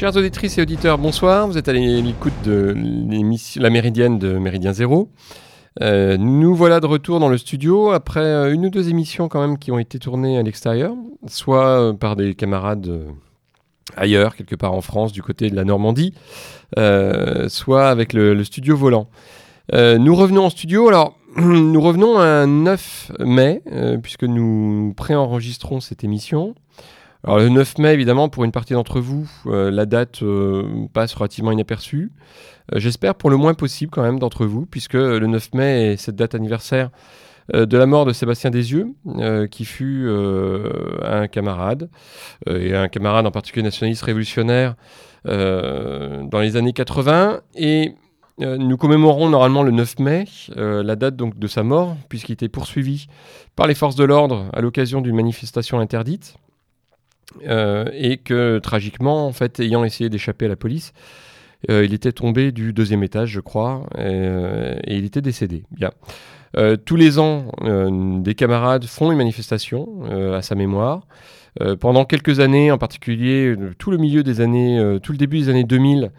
Chers auditrices et auditeurs, bonsoir. Vous êtes à l'écoute de La Méridienne de Méridien Zéro. Euh, nous voilà de retour dans le studio après euh, une ou deux émissions quand même qui ont été tournées à l'extérieur, soit euh, par des camarades ailleurs, quelque part en France, du côté de la Normandie, soit avec le, studio volant. nous revenons en studio, alors nous revenons un 9 mai, puisque nous préenregistrons cette émission. Alors le 9 mai, évidemment, pour une partie d'entre vous, la date passe relativement inaperçue. Euh, j'espère pour le moins possible quand même d'entre vous, puisque le 9 mai est cette date anniversaire euh, de la mort de Sébastien Desieux, euh, qui fut un camarade, et un camarade en particulier nationaliste révolutionnaire dans les années 80. Et nous commémorons normalement le 9 mai, la date donc de sa mort, puisqu'il était poursuivi par les forces de l'ordre à l'occasion d'une manifestation interdite. Et que tragiquement, en fait, ayant essayé d'échapper à la police, euh, il était tombé du deuxième étage, je crois, et, euh, il était décédé. Bien. Euh, tous les ans, des camarades font une manifestation à sa mémoire. pendant quelques années, en particulier tout le milieu des années, tout le début des années 2000,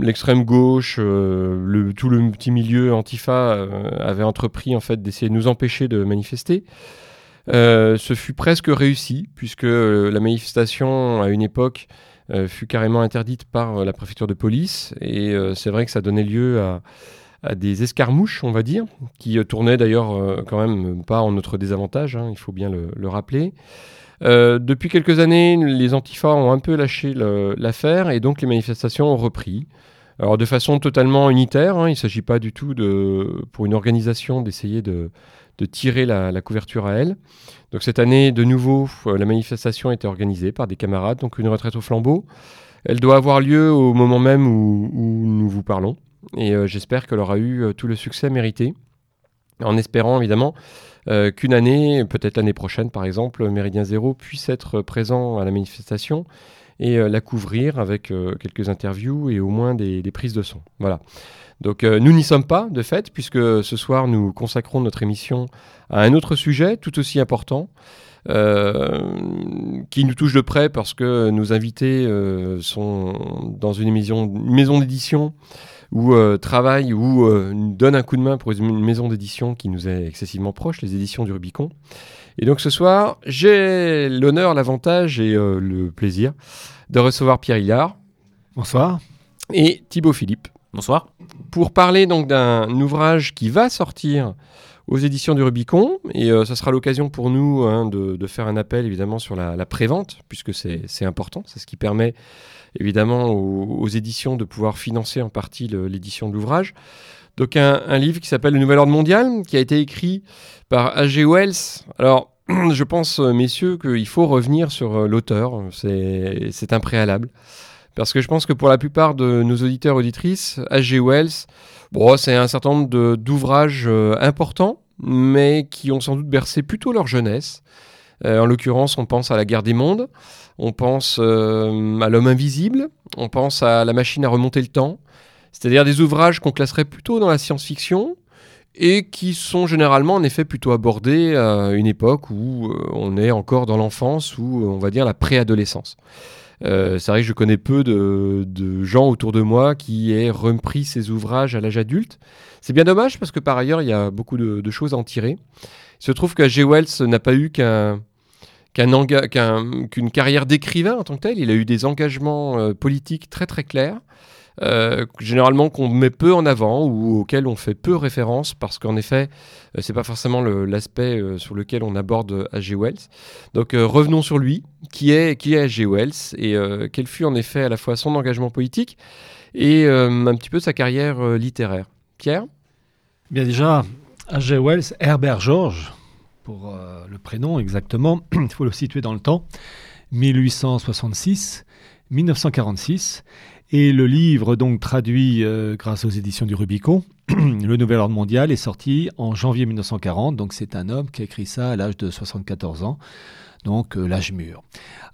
l'extrême gauche, tout le petit milieu antifa avait entrepris en fait d'essayer de nous empêcher de manifester. Ce fut presque réussi puisque la manifestation à une époque euh, fut carrément interdite par euh, la préfecture de police. Et euh, c'est vrai que ça donnait lieu à, des escarmouches, on va dire, qui tournaient d'ailleurs quand même pas en notre désavantage, hein, il faut bien le, rappeler. depuis quelques années, les antifas ont un peu lâché l'affaire et donc les manifestations ont repris. Alors de façon totalement unitaire, hein, il ne s'agit pas du tout de, pour une organisation d'essayer de, de tirer la, couverture à elle. Donc cette année, de nouveau, euh, la manifestation a été organisée par des camarades, donc une retraite au flambeau. Elle doit avoir lieu au moment même où, nous vous parlons, et euh, j'espère qu'elle aura eu euh, tout le succès mérité, en espérant évidemment qu'une année, peut-être l'année prochaine par exemple, Méridien Zéro puisse être présent à la manifestation et la couvrir avec quelques interviews et au moins des, prises de son. Voilà. Donc euh, nous n'y sommes pas, de fait, puisque ce soir nous consacrons notre émission à un autre sujet tout aussi important, euh, qui nous touche de près parce que nos invités euh, sont dans une, maison d'édition ou travaillent ou donnent un coup de main pour une maison d'édition qui nous est excessivement proche, les éditions du Rubicon. Et donc ce soir, j'ai l'honneur, l'avantage et le plaisir de recevoir Pierre Hillard. Bonsoir. Et Thibaut Philippe. Bonsoir. Pour parler donc d'un ouvrage qui va sortir aux éditions du Rubicon, et euh, ça sera l'occasion pour nous hein, de, faire un appel évidemment sur la, la prévente, puisque c'est important, c'est ce qui permet évidemment aux, éditions de pouvoir financer en partie l'édition de l'ouvrage. Donc un, livre qui s'appelle Le Nouvel Ordre Mondial, qui a été écrit par H.G. Wells. Alors je pense, messieurs, qu'il faut revenir sur euh, l'auteur, c'est un préalable. Parce que je pense que pour la plupart de nos auditeurs auditrices, H.G. Wells, bon, c'est un certain nombre d'ouvrages euh, importants, mais qui ont sans doute bercé plutôt leur jeunesse. Euh, en l'occurrence, on pense à la guerre des mondes, on pense euh, à l'homme invisible, on pense à la machine à remonter le temps, c'est-à-dire des ouvrages qu'on classerait plutôt dans la science-fiction et qui sont généralement en effet plutôt abordés à une époque où on est encore dans l'enfance ou on va dire la préadolescence. Euh, c'est vrai que je connais peu de, gens autour de moi qui aient repris ces ouvrages à l'âge adulte. C'est bien dommage parce que par ailleurs, il y a beaucoup de, choses à en tirer. Il se trouve que G. Wells n'a pas eu qu'un qu'une carrière d'écrivain en tant que tel. Il a eu des engagements euh, politiques très très clairs. Euh, généralement qu'on met peu en avant ou auxquels on fait peu référence parce qu'en effet, euh, c'est pas forcément l'aspect euh, sur lequel on aborde H.G. Wells. Donc revenons sur lui, qui est qui est H.G. Wells et quel fut en effet à la fois son engagement politique et un petit peu sa carrière littéraire. Pierre? Bien déjà, H.G. Wells, Herbert George, pour le prénom exactement, il faut le situer dans le temps, 1866. 1946 et le livre, donc traduit euh, grâce aux éditions du Rubicon, Le Nouvel Ordre Mondial, est sorti en janvier 1940. Donc c'est un homme qui a écrit ça à l'âge de 74 ans, donc euh, l'âge mûr.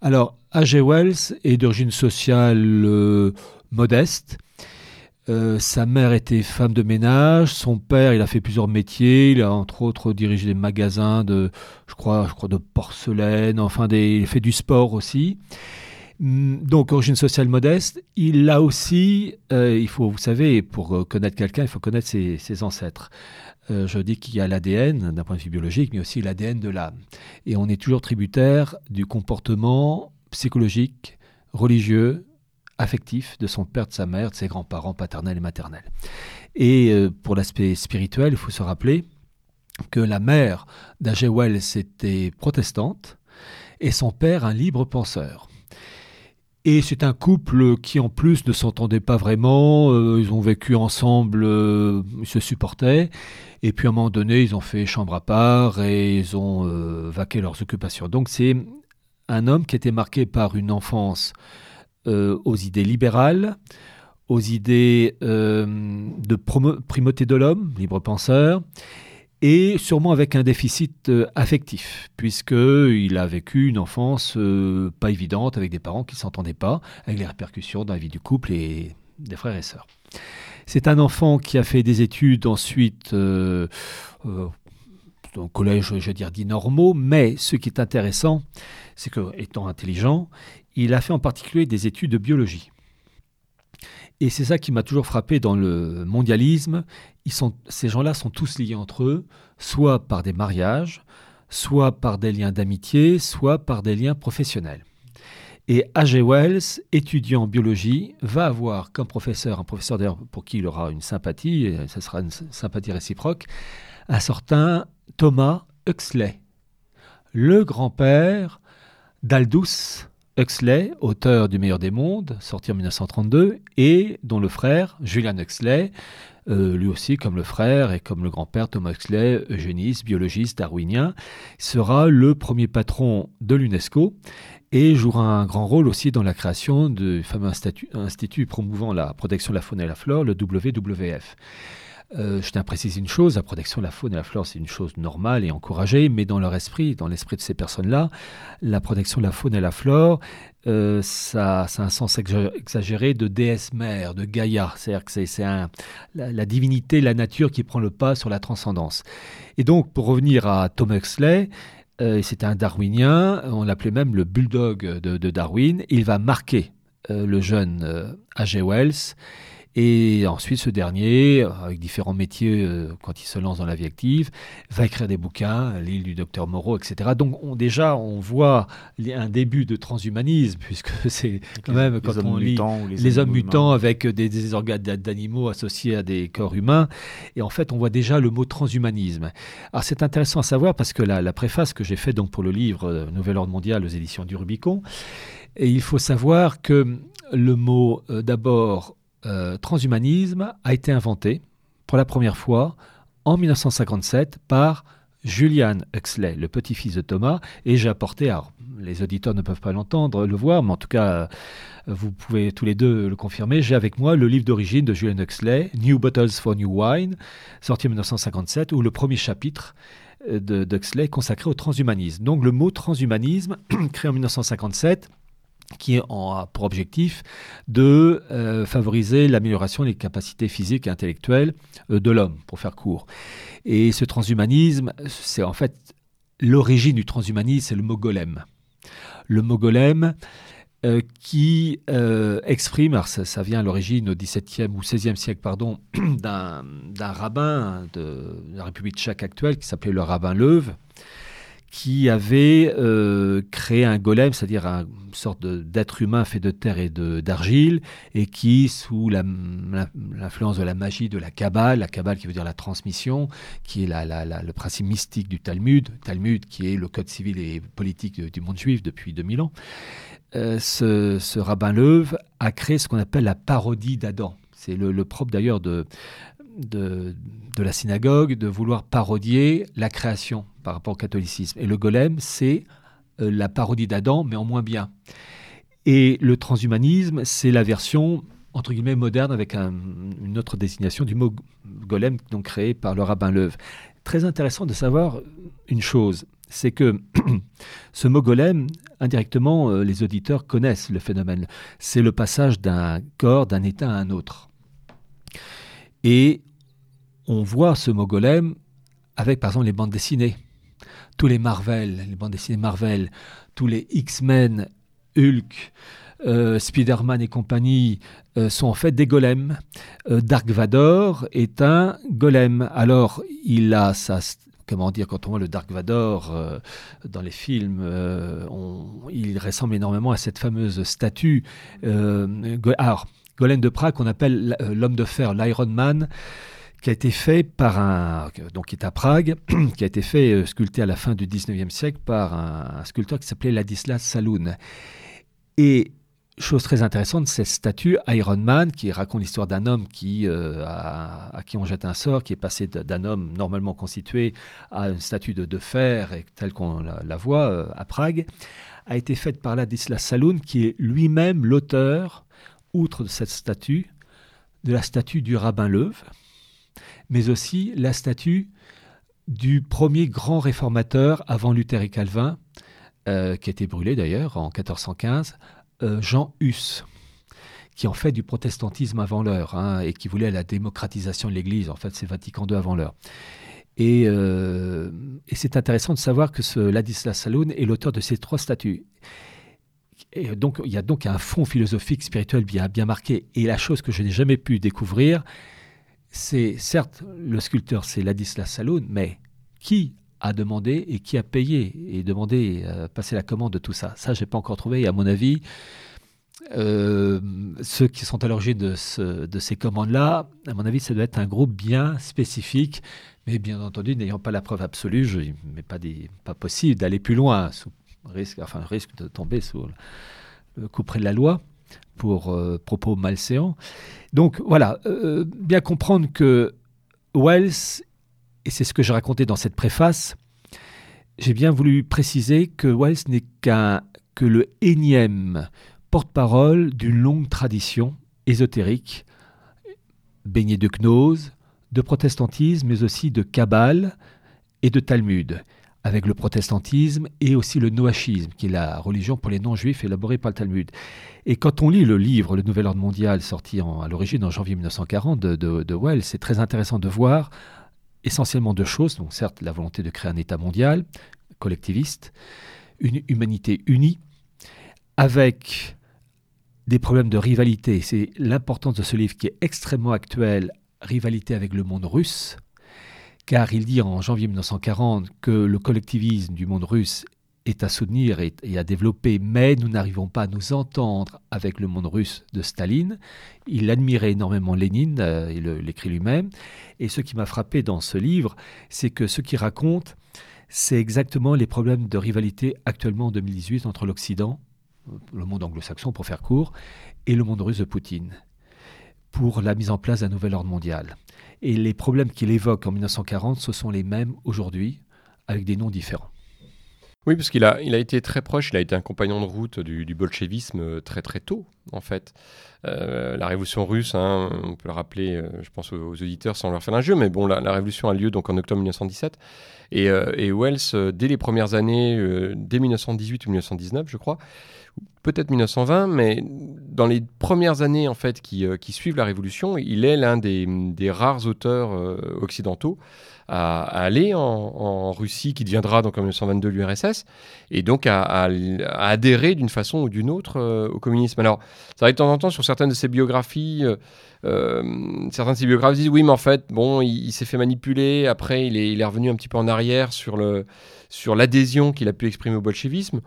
Alors, A.G. Wells est d'origine sociale euh, modeste. sa mère était femme de ménage, son père, il a fait plusieurs métiers, il a entre autres dirigé des magasins de, je crois, je crois de porcelaine, enfin, des, il fait du sport aussi. Mm, donc, origine sociale modeste, il a aussi, euh, il faut, vous savez, pour euh, connaître quelqu'un, il faut connaître ses, ancêtres. Euh, je dis qu'il y a l'ADN d'un point de vue biologique, mais aussi l'ADN de l'âme. Et on est toujours tributaire du comportement psychologique, religieux, affectif de son père, de sa mère, de ses grands-parents paternels et maternels. Et pour l'aspect spirituel, il faut se rappeler que la mère d'A.G. Wells était protestante et son père un libre penseur. Et c'est un couple qui en plus ne s'entendait pas vraiment, euh, ils ont vécu ensemble, euh, ils se supportaient, et puis à un moment donné ils ont fait chambre à part et ils ont euh, vaqué leurs occupations. Donc c'est un homme qui était marqué par une enfance aux idées libérales, aux idées de primauté de l'homme, libre penseur, et sûrement avec un déficit euh, affectif, puisqu'il a vécu une enfance euh, pas évidente avec des parents qui ne s'entendaient pas, avec les répercussions dans la vie du couple et des frères et sœurs. C'est un enfant qui a fait des études ensuite euh, au collège, je veux dire, normaux, mais ce qui est intéressant, c'est que, étant intelligent, il a fait en particulier des études de biologie. Et c'est ça qui m'a toujours frappé dans le mondialisme. Ces gens-là sont tous liés entre eux, soit par des mariages, soit par des liens d'amitié, soit par des liens professionnels. Et A.G. Wells, étudiant en biologie, va avoir comme professeur, un professeur d'ailleurs pour qui il aura une sympathie, et ce sera une sympathie réciproque, un certain Thomas Huxley, le grand-père d'Aldous Huxley, auteur du Meilleur des mondes, sorti en 1932, et dont le frère, Julian Huxley, euh, lui aussi, comme le frère et comme le grand-père Thomas Huxley, eugéniste, biologiste, darwinien, sera le premier patron de l'UNESCO et jouera un grand rôle aussi dans la création du fameux institut, promouvant la protection de la faune et la flore, le WWF. Euh, je tiens à préciser une chose, la protection de la faune et la flore, c'est une chose normale et encouragée, mais dans leur esprit, dans l'esprit de ces personnes-là, la protection de la faune et la flore, euh, ça, a un sens exagéré de déesse mère, de Gaïa. C'est-à-dire que c'est la, divinité, la nature qui prend le pas sur la transcendance. Et donc, pour revenir à Tom Huxley, euh, c'était un darwinien, on l'appelait même le bulldog de, Darwin. Il va marquer le jeune A.G. Wells et ensuite, ce dernier, avec différents métiers euh, quand il se lance dans la vie active, va écrire des bouquins, l'île du docteur Moreau, etc. Donc on, déjà, on voit un début de transhumanisme, puisque c'est quand même quand on lit les, hommes mutants avec des, organes d'animaux associés à des corps humains. Et en fait, on voit déjà le mot transhumanisme. Alors c'est intéressant à savoir parce que la, la préface que j'ai faite donc pour le livre euh, Nouvel ordre mondial aux éditions du Rubicon, et il faut savoir que le mot euh, d'abord euh, transhumanisme a été inventé pour la première fois en 1957 par Julian Huxley, le petit-fils de Thomas, et j'ai apporté, les auditeurs ne peuvent pas l'entendre, le voir, mais en tout cas, euh, vous pouvez tous les deux le confirmer, j'ai avec moi le livre d'origine de Julian Huxley, New Bottles for New Wine, sorti en 1957, où le premier chapitre euh, d'Huxley consacré au transhumanisme. Donc le mot transhumanisme, créé en 1957, qui a pour objectif de euh, favoriser l'amélioration des capacités physiques et intellectuelles euh, de l'homme, pour faire court. Et ce transhumanisme, c'est en fait l'origine du transhumanisme, c'est le mot. Le mot euh, qui exprime, alors ça, vient à l'origine au XVIIe ou XVIe siècle, pardon, d'un rabbin de la République tchèque actuelle qui s'appelait le rabbin Leuve, qui avait euh, créé un golem, c'est-à-dire une sorte d'être humain fait de terre et d'argile, et qui, sous l'influence de la magie de la Kabbale, la Kabbale qui veut dire la transmission, qui est le principe mystique du Talmud, Talmud qui est le code civil et politique du monde juif depuis 2000 ans, euh, ce, rabbin Leuve a créé ce qu'on appelle la parodie d'Adam. C'est le, propre d'ailleurs de, de, la synagogue de vouloir parodier la création par rapport au catholicisme. Et le golem, c'est euh, la parodie d'Adam, mais en moins bien. Et le transhumanisme, c'est la version entre guillemets moderne avec une autre désignation du mot golem donc créé par le rabbin Leuve. Très intéressant de savoir une chose, c'est que ce mot golem, indirectement, euh, les auditeurs connaissent le phénomène. C'est le passage d'un corps, d'un état à un autre. Et on voit ce mot golem avec par exemple les bandes dessinées. Tous les Marvel, les bandes dessinées Marvel, tous les X-Men, Hulk, euh, Spider-Man et compagnie euh, sont en fait des golems. Dark Vador est un golem. Alors, il a sa comment dire, quand on voit le Dark Vador dans les films, il ressemble énormément à cette fameuse statue. alors, Golem de Prague, qu'on appelle l'homme de fer, l'Iron Man, qui a été fait par un, donc qui est à Prague, qui a été fait, euh, sculpté à la fin du 19e siècle par un, sculpteur qui s'appelait Ladislas Saloun. Et chose très intéressante, cette statue Iron Man qui raconte l'histoire d'un homme qui, euh, à qui on jette un sort, qui est passé d'un homme normalement constitué à une statue de, fer, telle qu'on la, voit euh, à Prague, a été faite par Ladislas Saloun, qui est lui-même l'auteur, outre de cette statue, de la statue du rabbin Leuve, mais aussi la statue du premier grand réformateur avant Luther et Calvin, euh, qui a été brûlé d'ailleurs en 1415, euh, Jean Hus, qui en fait du protestantisme avant l'heure hein, et qui voulait la démocratisation de l'Église. En fait, c'est Vatican II avant l'heure. Et, euh, et c'est intéressant de savoir que ce Ladislas Saloun est l'auteur de ces trois statues. Il y a donc un fond philosophique, spirituel bien marqué. Et la chose que je n'ai jamais pu découvrir, c'est certes le sculpteur, c'est Ladislas Saloun, mais qui a demandé et qui a payé et demandé, euh, passer la commande de tout ça? Ça, je n'ai pas encore trouvé. Et à mon avis, euh, ceux qui sont à l'origine de, ces commandes-là, à mon avis, ça doit être un groupe bien spécifique. Mais bien entendu, n'ayant pas la preuve absolue, je n'est pas, pas possible d'aller plus loin, sous risque, enfin, risque de tomber sous le coup près de la loi pour euh, propos malséants. Donc voilà, euh, bien comprendre que Wells, et c'est ce que j'ai raconté dans cette préface, j'ai bien voulu préciser que Wells n'est qu'un que le énième porte-parole d'une longue tradition ésotérique, baignée de gnose, de protestantisme, mais aussi de kabbale et de Talmud avec le protestantisme et aussi le noachisme, qui est la religion pour les non-juifs élaborée par le Talmud. Et quand on lit le livre Le Nouvel Ordre Mondial, sorti à l'origine en janvier 1940 de, de, Wells, c'est très intéressant de voir essentiellement deux choses. Donc certes, la volonté de créer un État mondial, collectiviste, une humanité unie, avec des problèmes de rivalité. C'est l'importance de ce livre qui est extrêmement actuel, rivalité avec le monde russe, car il dit en janvier 1940 que le collectivisme du monde russe est à soutenir et, à développer, mais nous n'arrivons pas à nous entendre avec le monde russe de Staline. Il admirait énormément Lénine, euh, il l'écrit lui-même, et ce qui m'a frappé dans ce livre, c'est que ce qu'il raconte, c'est exactement les problèmes de rivalité actuellement en 2018 entre l'Occident, le monde anglo-saxon pour faire court, et le monde russe de Poutine, pour la mise en place d'un nouvel ordre mondial. Et les problèmes qu'il évoque en 1940, ce sont les mêmes aujourd'hui, avec des noms différents. Oui, parce qu'il a, il a été très proche, il a été un compagnon de route du, du bolchevisme euh, très très tôt, en fait. Euh, la révolution russe, hein, on peut le rappeler, euh, je pense aux, auditeurs sans leur faire un jeu, mais bon, la, révolution a lieu donc en octobre 1917. Et, et Wells, dès les premières années, dès 1918 ou 1919, je crois, peut-être 1920, mais dans les premières années en fait qui, euh, suivent la Révolution, il est l'un des, rares auteurs euh, occidentaux à, aller en, Russie, qui deviendra donc en 1922 l'URSS, et donc à, adhérer d'une façon ou d'une autre euh, au communisme. Alors, ça va de temps en temps sur certaines de ses biographies. certains de ses biographes disent oui, mais en fait, bon, il, s'est fait manipuler. Après, il est, revenu un petit peu en arrière sur sur l'adhésion qu'il a pu exprimer au bolchevisme.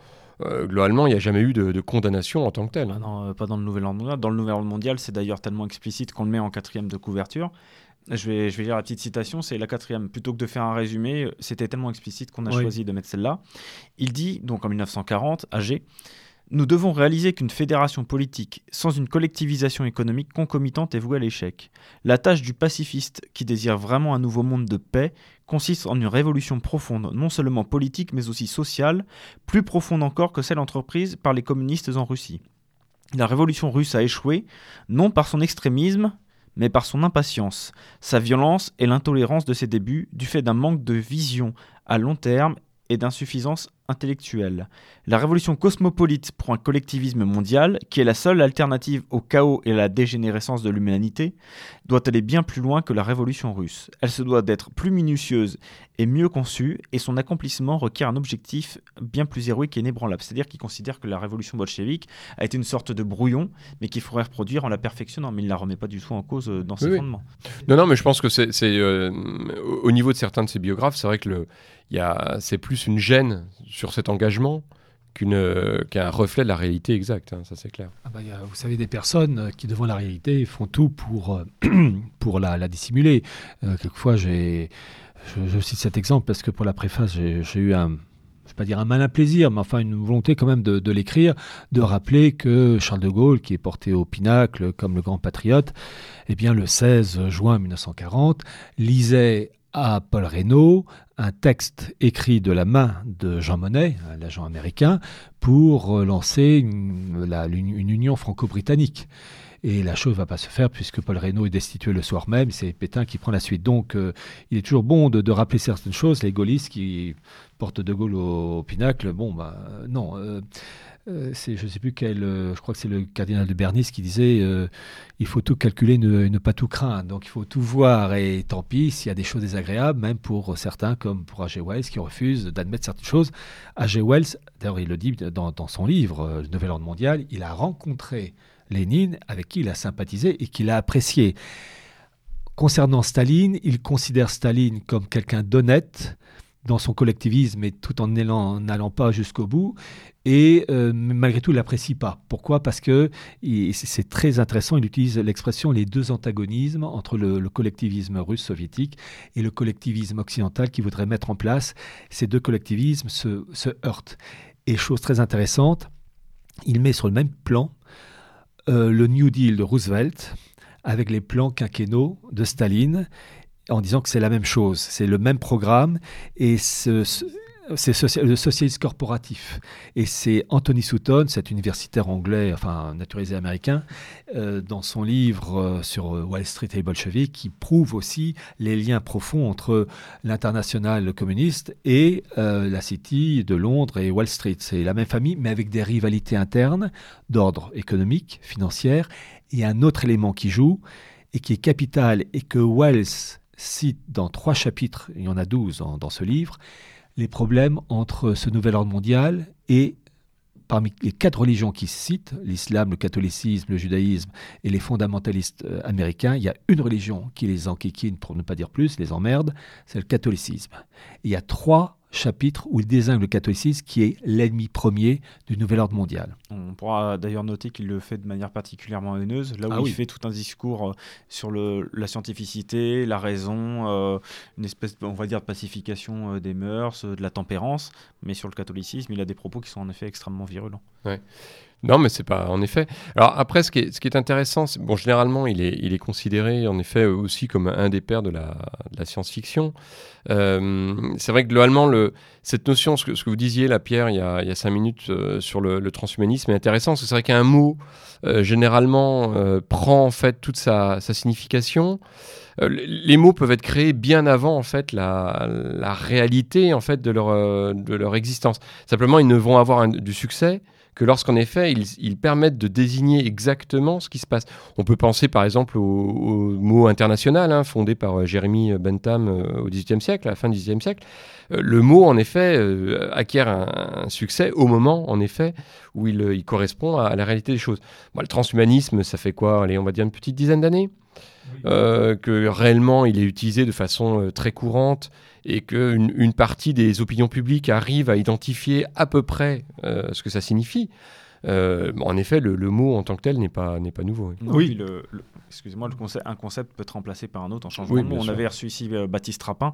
Euh, globalement, il n'y a jamais eu de, condamnation en tant que telle. Ah non, euh, pas dans le Nouvel Ordre Mondial. Dans le Nouvel Ordre Mondial, c'est d'ailleurs tellement explicite qu'on le met en quatrième de couverture. Je vais, je vais lire la petite citation, c'est la quatrième. Plutôt que de faire un résumé, c'était tellement explicite qu'on a choisi de mettre celle-là. Il dit, donc en 1940, âgé, nous devons réaliser qu'une fédération politique sans une collectivisation économique concomitante est vouée à l'échec. La tâche du pacifiste qui désire vraiment un nouveau monde de paix consiste en une révolution profonde, non seulement politique mais aussi sociale, plus profonde encore que celle entreprise par les communistes en Russie. La révolution russe a échoué, non par son extrémisme, mais par son impatience, sa violence et l'intolérance de ses débuts, du fait d'un manque de vision à long terme et d'insuffisance intellectuelle. La révolution cosmopolite pour un collectivisme mondial, qui est la seule alternative au chaos et à la dégénérescence de l'humanité, doit aller bien plus loin que la révolution russe. Elle se doit d'être plus minutieuse et mieux conçue, et son accomplissement requiert un objectif bien plus héroïque et inébranlable. C'est-à-dire qu'il considère que la révolution bolchevique a été une sorte de brouillon, mais qu'il faudrait reproduire en la perfectionnant, mais il ne la remet pas du tout en cause euh, dans ses fondements. Non, non, mais je pense que c'est euh, au niveau de certains de ses biographes, c'est vrai que le, c'est plus une gêne sur cet engagement qu'un reflet de la réalité exacte, hein, ça c'est clair. Ah bah, vous savez, des personnes qui, devant la réalité, font tout pour, euh, la, dissimuler. Euh, quelquefois, je, cite cet exemple parce que pour la préface, j'ai, eu un, je vais pas dire un malin plaisir, mais enfin une volonté quand même de, l'écrire, de rappeler que Charles de Gaulle, qui est porté au pinacle comme le grand patriote, eh bien le 16 juin 1940, lisait à Paul Reynaud un texte écrit de la main de Jean Monnet, l'agent américain, pour lancer une, union franco-britannique. Et la chose ne va pas se faire puisque Paul Reynaud est destitué le soir même. C'est Pétain qui prend la suite. Donc, euh, il est toujours bon de, rappeler certaines choses. Les gaullistes qui portent De Gaulle au, pinacle, bon, bah, non. Euh, euh, c'est, je ne sais plus quel, euh, je crois que c'est le cardinal de Bernis qui disait euh, il faut tout calculer, ne, ne, pas tout craindre. Donc il faut tout voir et tant pis s'il y a des choses désagréables, même pour certains comme pour A.G. Wells qui refuse d'admettre certaines choses. A.G. Wells, d'ailleurs il le dit dans, dans son livre Le Nouvel Ordre Mondial, il a rencontré Lénine avec qui il a sympathisé et qu'il a apprécié. Concernant Staline, il considère Staline comme quelqu'un d'honnête, dans son collectivisme et tout en n'allant pas jusqu'au bout. Et euh, malgré tout, il l'apprécie pas. Pourquoi? Parce que c'est très intéressant. Il utilise l'expression les deux antagonismes entre le, collectivisme russe soviétique et le collectivisme occidental qui voudrait mettre en place. Ces deux collectivismes se, heurtent. Et chose très intéressante, il met sur le même plan euh, le New Deal de Roosevelt avec les plans quinquennaux de Staline en disant que c'est la même chose, c'est le même programme et c'est le socialisme corporatif. Et c'est Anthony Sutton, cet universitaire anglais, enfin naturalisé américain, euh, dans son livre euh, sur Wall Street et les bolcheviks, qui prouve aussi les liens profonds entre l'international communiste et euh, la City de Londres et Wall Street. C'est la même famille, mais avec des rivalités internes d'ordre économique, financière, et un autre élément qui joue et qui est capital et que Wells cite dans trois chapitres, il y en a douze dans ce livre, les problèmes entre ce nouvel ordre mondial et parmi les quatre religions qui citent, l'islam, le catholicisme, le judaïsme et les fondamentalistes euh, américains, il y a une religion qui les enquiquine, pour ne pas dire plus, les emmerde, c'est le catholicisme. il y a trois chapitre où il désigne le catholicisme qui est l'ennemi premier du nouvel ordre mondial. On pourra d'ailleurs noter qu'il le fait de manière particulièrement haineuse, là où ah il fait tout un discours euh, sur le, la scientificité, la raison, euh, une espèce, on va dire, de pacification euh, des mœurs, de la tempérance, mais sur le catholicisme, il a des propos qui sont en effet extrêmement virulents. Ouais. Non, mais c'est pas, en effet. Alors après, ce qui est, intéressant, bon, généralement, il est, considéré en effet aussi comme un des pères de la, science-fiction. Euh, c'est vrai que globalement, le, cette notion, ce que, vous disiez, la Pierre, il y a, cinq minutes euh, sur le, transhumanisme, est intéressant. C'est vrai qu'un mot, euh, généralement, prend en fait toute sa, signification. les mots peuvent être créés bien avant en fait la, réalité en fait de leur existence. Simplement, ils ne vont avoir du succès que lorsqu'en effet ils, permettent de désigner exactement ce qui se passe. On peut penser par exemple au, mot international hein, fondé par euh, Jérémy Bentham euh, au XVIIIe siècle, à la fin du XVIIIe siècle. Euh, le mot en effet acquiert un, succès au moment en effet où il, correspond à, la réalité des choses. le transhumanisme, ça fait quoi Allez, on va dire une petite dizaine d'années? Que réellement il est utilisé de façon très courante et qu'une une partie des opinions publiques arrive à identifier à peu près euh, ce que ça signifie. Euh, en effet, le, mot en tant que tel n'est pas, n'est pas nouveau. oui, excusez-moi, un concept peut être remplacé par un autre en changeant de mot. On avait reçu ici euh, Baptiste Rapin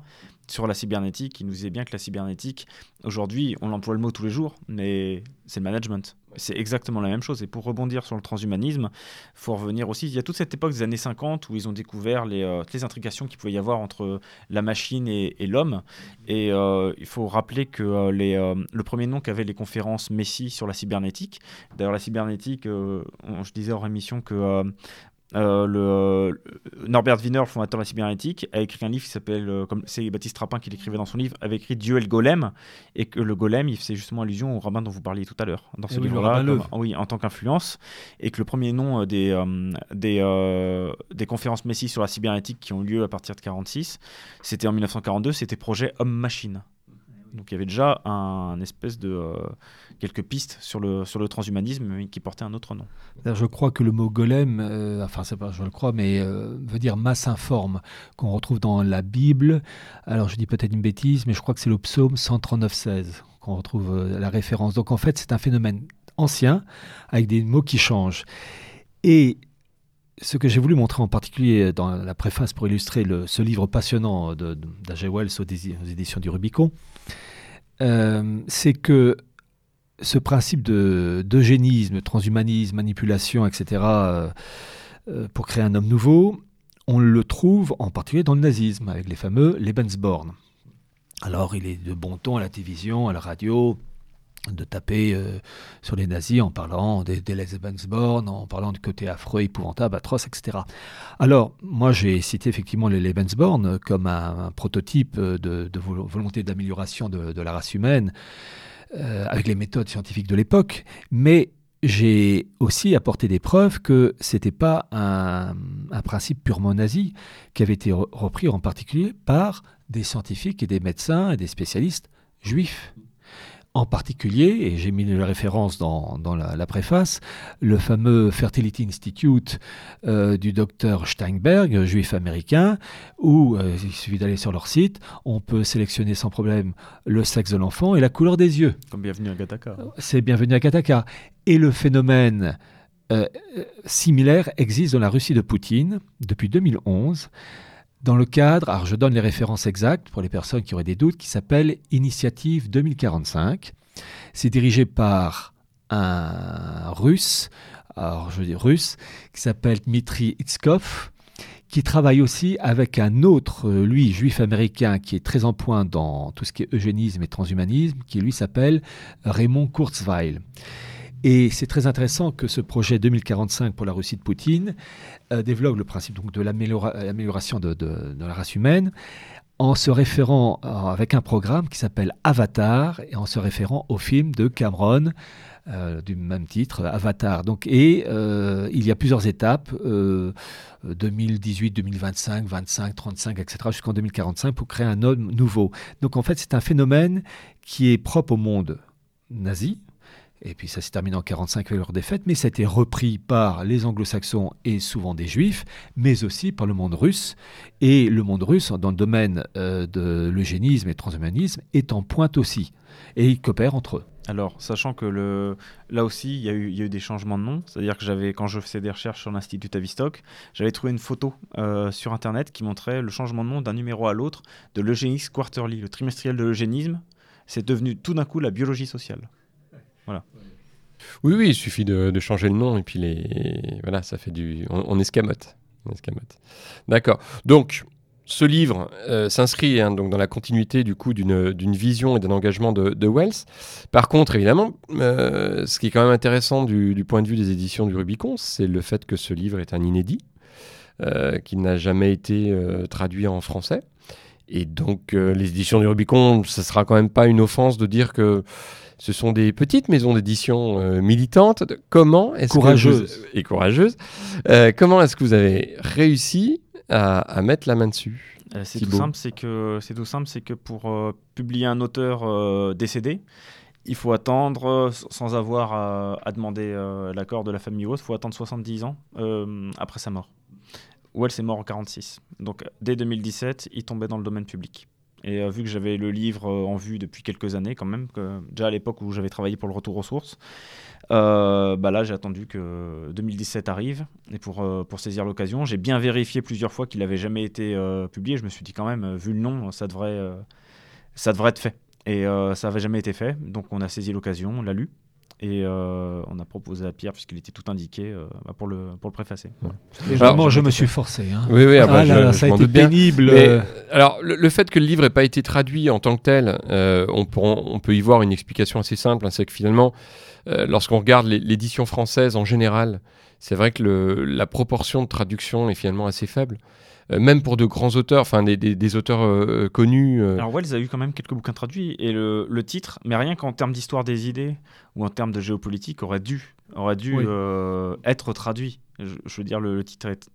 sur la cybernétique, qui nous disait bien que la cybernétique, aujourd'hui, on emploie le mot tous les jours, mais c'est le management. C'est exactement la même chose. Et pour rebondir sur le transhumanisme, il faut revenir aussi. Il y a toute cette époque des années 50 où ils ont découvert les, euh, les intrications qu'il pouvait y avoir entre la machine et, l'homme. Et euh, il faut rappeler que euh, les, le premier nom qu'avaient les conférences Messi sur la cybernétique, d'ailleurs, la cybernétique, je disais en émission que euh, le, Norbert Wiener, le fondateur de la cybernétique, a écrit un livre qui s'appelle, euh, comme c'est Baptiste Rapin qui l'écrivait dans son livre, avait écrit Dieu et le golem, et que le golem, il faisait justement allusion au rabbin dont vous parliez tout à l'heure, dans ce livre-là, oui, en tant qu'influence, et que le premier nom euh, des, des, conférences Messi sur la cybernétique qui ont lieu à partir de 46, c'était en 1942, c'était projet Homme-Machine. Donc il y avait déjà un, espèce de euh, quelques pistes sur le sur le transhumanisme qui portait un autre nom. Je crois que le mot golem, euh, enfin je le crois, mais euh, veut dire masse informe qu'on retrouve dans la Bible. Alors je dis peut-être une bêtise, mais je crois que c'est le psaume 139-16 qu'on retrouve la référence. Donc en fait c'est un phénomène ancien avec des mots qui changent. Et ce que j'ai voulu montrer en particulier dans la préface pour illustrer ce livre passionnant d'A.G. Wells aux, éditions du Rubicon, euh, c'est que ce principe d'eugénisme, transhumanisme, manipulation, etc., euh, euh, pour créer un homme nouveau, on le trouve en particulier dans le nazisme, avec les fameux Lebensborn. Alors, il est de bon ton à la télévision, à la radio, de taper euh, sur les nazis en parlant des, Lebensborn, en parlant du côté affreux, épouvantable, atroce, etc. Alors, moi, j'ai cité effectivement les Lebensborn comme un, prototype de, volonté d'amélioration de, la race humaine, euh, avec les méthodes scientifiques de l'époque, mais j'ai aussi apporté des preuves que ce n'était pas un, principe purement nazi, qui avait été repris en particulier par des scientifiques et des médecins et des spécialistes juifs en particulier, et j'ai mis la référence dans, la, préface, le fameux Fertility Institute euh, du docteur Steinberg, juif américain, où euh, il suffit d'aller sur leur site, on peut sélectionner sans problème le sexe de l'enfant et la couleur des yeux. Comme bienvenue à Gataka. C'est bienvenue à Gataka. Et le phénomène euh, similaire existe dans la Russie de Poutine depuis 2011 dans le cadre, alors je donne les références exactes pour les personnes qui auraient des doutes, qui s'appelle Initiative 2045. C'est dirigé par un russe, alors je dis russe, qui s'appelle Dmitri Itskov, qui travaille aussi avec un autre, lui, juif américain, qui est très en point dans tout ce qui est eugénisme et transhumanisme, qui lui s'appelle Raymond Kurzweil. Et c'est très intéressant que ce projet 2045 pour la Russie de Poutine euh, développe le principe donc, de l'amélioration de, la race humaine en se référant euh, avec un programme qui s'appelle Avatar et en se référant au film de Cameron euh, du même titre, Avatar. Donc, et il y a plusieurs étapes, 2018, 2025, 25, 35, etc., jusqu'en 2045 pour créer un homme nouveau. Donc en fait, c'est un phénomène qui est propre au monde nazi, et puis ça s'est terminé en 1945 avec leur défaite, mais ça a été repris par les anglo-saxons et souvent des juifs, mais aussi par le monde russe. Et le monde russe, dans le domaine euh, de l'eugénisme et transhumanisme, est en pointe aussi. Et ils coopèrent entre eux. Alors, sachant que là aussi, il y, a eu, eu des changements de nom, c'est-à-dire que j'avais, quand je faisais des recherches sur l'Institut Tavistock, j'avais trouvé une photo euh, sur Internet qui montrait le changement de nom d'un numéro à l'autre de l'Eugénisme Quarterly, le trimestriel de l'eugénisme. C'est devenu tout d'un coup la biologie sociale. Voilà. Oui, oui, il suffit de, changer le nom et puis les, voilà, ça fait du, on, escamote, escamote. D'accord. Donc, ce livre euh, s'inscrit hein, donc dans la continuité du coup d'une vision et d'un engagement de, Wells. Par contre, évidemment, euh, ce qui est quand même intéressant du, point de vue des éditions du Rubicon, c'est le fait que ce livre est un inédit, euh, qui n'a jamais été traduit en français. Et donc, les éditions du Rubicon, ce sera quand même pas une offense de dire que ce sont des petites maisons d'édition euh, militantes. Comment est-ce courageuses et courageuses euh, Comment est-ce que vous avez réussi à, mettre la main dessus euh, C'est tout simple, c'est que c'est tout simple, c'est que pour publier un auteur décédé, il faut attendre, sans avoir à, demander l'accord de la famille ou il faut attendre 70 ans après sa mort. Wells est mort en 46. Donc dès 2017, il tombait dans le domaine public. Et euh, vu que j'avais le livre euh, en vue depuis quelques années, quand même, déjà à l'époque où j'avais travaillé pour le retour aux sources, euh, bah là j'ai attendu que 2017 arrive et pour, pour saisir l'occasion, j'ai bien vérifié plusieurs fois qu'il n'avait jamais été publié. Je me suis dit quand même, vu le nom, ça devrait, ça devrait être fait. Et ça n'avait jamais été fait, donc on a saisi l'occasion, on l'a lu. Et euh, on a proposé à Pierre, puisqu'il était tout indiqué, euh, bah, pour, le, pour le préfacer. alors, je me suis forcé. Hein. Oui, oui, ah, bah, je, ça a été pénible. alors, le, fait que le livre n'ait pas été traduit en tant que tel, euh, on, peut, on, peut y voir une explication assez simple. Hein, c'est que finalement, lorsqu'on regarde l'édition française en général, c'est vrai que le, la proportion de traduction est finalement assez faible. Euh, même pour de grands auteurs, enfin des, des, des, auteurs euh, connus. Euh. Alors Wells a eu quand même quelques bouquins traduits et le, le titre, mais rien qu'en termes d'histoire des idées ou en termes de géopolitique, aurait dû, aurait dû oui. être traduit. Je, je, veux dire, le, le titre, est,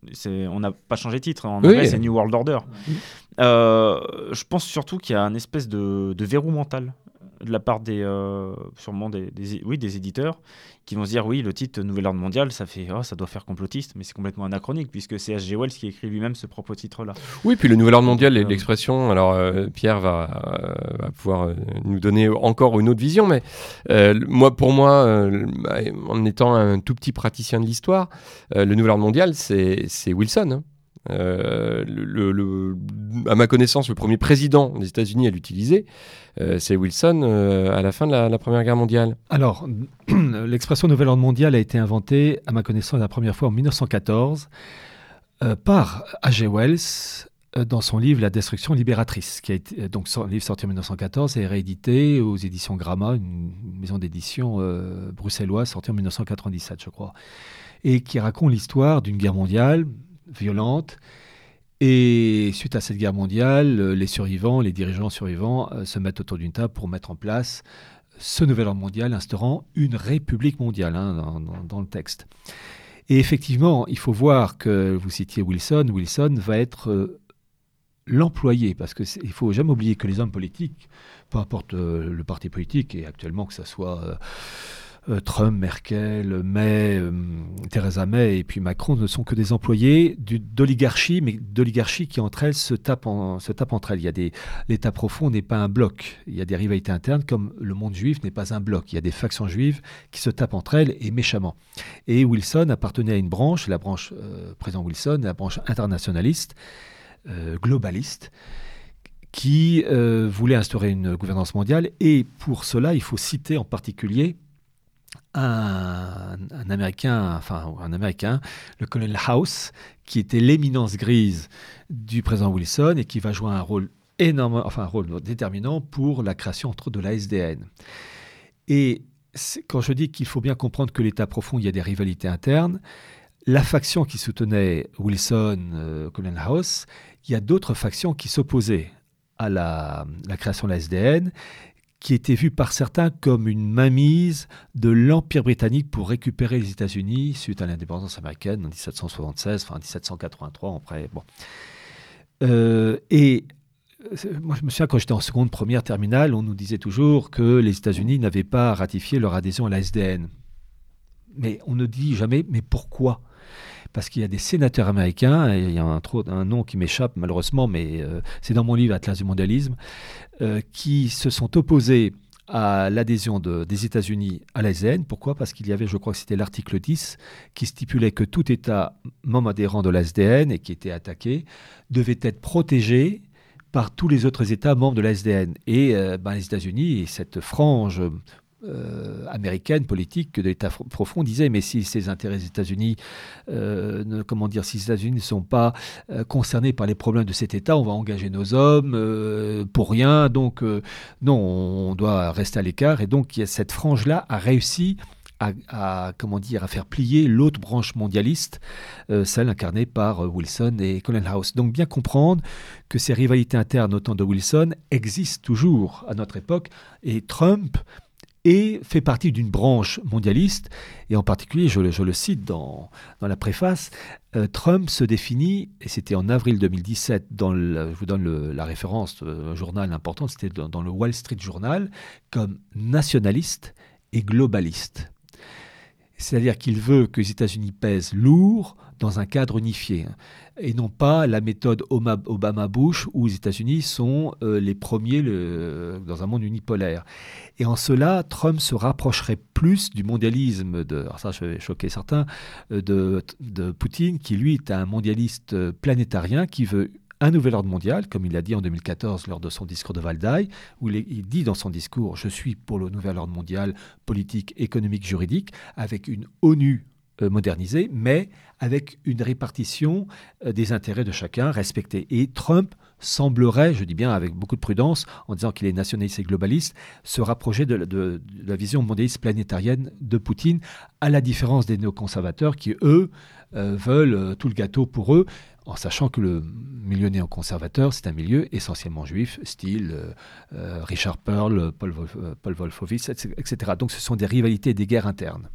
on n'a pas changé de titre. En anglais, oui. c'est New World Order. Oui. je pense surtout qu'il y a une espèce de, de verrou mental de la part des euh, sûrement des, des, oui, des éditeurs qui vont se dire oui le titre Nouvel Ordre Mondial ça fait oh, ça doit faire complotiste mais c'est complètement anachronique puisque c'est H.G. Wells qui écrit lui-même ce propre titre là. Oui puis le Nouvel Ordre Mondial euh, l'expression alors euh, Pierre va, va pouvoir nous donner encore une autre vision mais moi pour moi en étant un tout petit praticien de l'histoire le Nouvel Ordre Mondial c'est Wilson. Hein. Euh, à ma connaissance, le premier président des États-Unis à l'utiliser, euh, c'est Wilson euh, à la fin de la, Première Guerre mondiale. Alors, l'expression Nouvel Ordre mondial a été inventée, à ma connaissance, la première fois en 1914 euh, par H.G. Wells dans son livre La destruction libératrice, qui a été, donc sorti en 1914 et réédité aux éditions Gramma, une maison d'édition bruxelloise sortie en 1997, je crois, et qui raconte l'histoire d'une guerre mondiale violente. Et suite à cette guerre mondiale, euh, les survivants, les dirigeants survivants euh, se mettent autour d'une table pour mettre en place ce nouvel ordre mondial instaurant une république mondiale hein, dans, le texte. Et effectivement, il faut voir que vous citiez Wilson, Wilson va être euh, l'employé, parce qu'il ne faut jamais oublier que les hommes politiques, peu importe le parti politique, et actuellement que ce soit... Trump, Merkel, May, euh, Theresa May et puis Macron ne sont que des employés d'oligarchie, mais d'oligarchie qui entre elles se tapent, entre elles. Il y a des l'État profond n'est pas un bloc. Il y a des rivalités internes, comme le monde juif n'est pas un bloc. Il y a des factions juives qui se tapent entre elles et méchamment. Et Wilson appartenait à une branche, la branche euh, Wilson, la branche internationaliste, euh, globaliste qui euh, voulait instaurer une gouvernance mondiale. Et pour cela, il faut citer en particulier un, Américain, enfin un Américain, le colonel House, qui était l'éminence grise du président Wilson et qui va jouer un rôle énorme, enfin un rôle déterminant pour la création de la SDN. Et quand je dis qu'il faut bien comprendre que l'État profond, il y a des rivalités internes, la faction qui soutenait Wilson, euh, colonel House, il y a d'autres factions qui s'opposaient à la, création de la SDN qui était vu par certains comme une mainmise de l'Empire britannique pour récupérer les États-Unis suite à l'indépendance américaine en 1776, enfin 1783, après. Bon. Euh, et moi, je me souviens quand j'étais en seconde, première, terminale, on nous disait toujours que les États-Unis n'avaient pas ratifié leur adhésion à la SDN. Mais on ne dit jamais, mais pourquoi? Parce qu'il y a des sénateurs américains, et il y a un, nom qui m'échappe malheureusement, mais euh, c'est dans mon livre Atlas du mondialisme, euh, qui se sont opposés à l'adhésion de, des États-Unis à la SN. Pourquoi? Parce qu'il y avait, je crois que c'était l'article 10, qui stipulait que tout État membre adhérent de la SDN et qui était attaqué devait être protégé par tous les autres États membres de la SDN. Et euh, ben, les États-Unis, cette frange euh, américaine politique de l'État profond disait mais si ces intérêts des États-Unis, euh, comment dire, si les États-Unis ne sont pas euh, concernés par les problèmes de cet État, on va engager nos hommes pour rien. Donc non, on doit rester à l'écart. Et donc cette frange-là a réussi à, comment dire, à faire plier l'autre branche mondialiste, celle incarnée par Wilson et Colin House. Donc bien comprendre que ces rivalités internes, autant de Wilson, existent toujours à notre époque. Et Trump et fait partie d'une branche mondialiste, et en particulier, je, le cite dans, dans la préface, euh, Trump se définit, et c'était en avril 2017, dans je vous donne la référence, euh, un journal important, c'était dans le Wall Street Journal, comme nationaliste et globaliste. C'est-à-dire qu'il veut que les États-Unis pèsent lourd dans un cadre unifié et non pas la méthode Obama-Bush où les États-Unis sont euh, les premiers dans un monde unipolaire. Et en cela, Trump se rapprocherait plus du mondialisme, de, ça je choquer certains, euh, de, de Poutine, qui lui est un mondialiste euh, planétarien qui veut un nouvel ordre mondial, comme il l'a dit en 2014 lors de son discours de Valdaï, où il, dit dans son discours Je suis pour le nouvel ordre mondial politique, économique, juridique, avec une ONU modernisé, mais avec une répartition des intérêts de chacun respectée. Et Trump semblerait, je dis bien avec beaucoup de prudence, en disant qu'il est nationaliste et globaliste, se rapprocher de, la vision mondialiste planétarienne de Poutine, à la différence des néoconservateurs qui, eux, euh, veulent euh, tout le gâteau pour eux en sachant que le milieu néoconservateur, c'est un milieu essentiellement juif, style euh, Richard Pearl, Paul, Paul Wolfowitz, etc. Donc ce sont des rivalités et des guerres internes.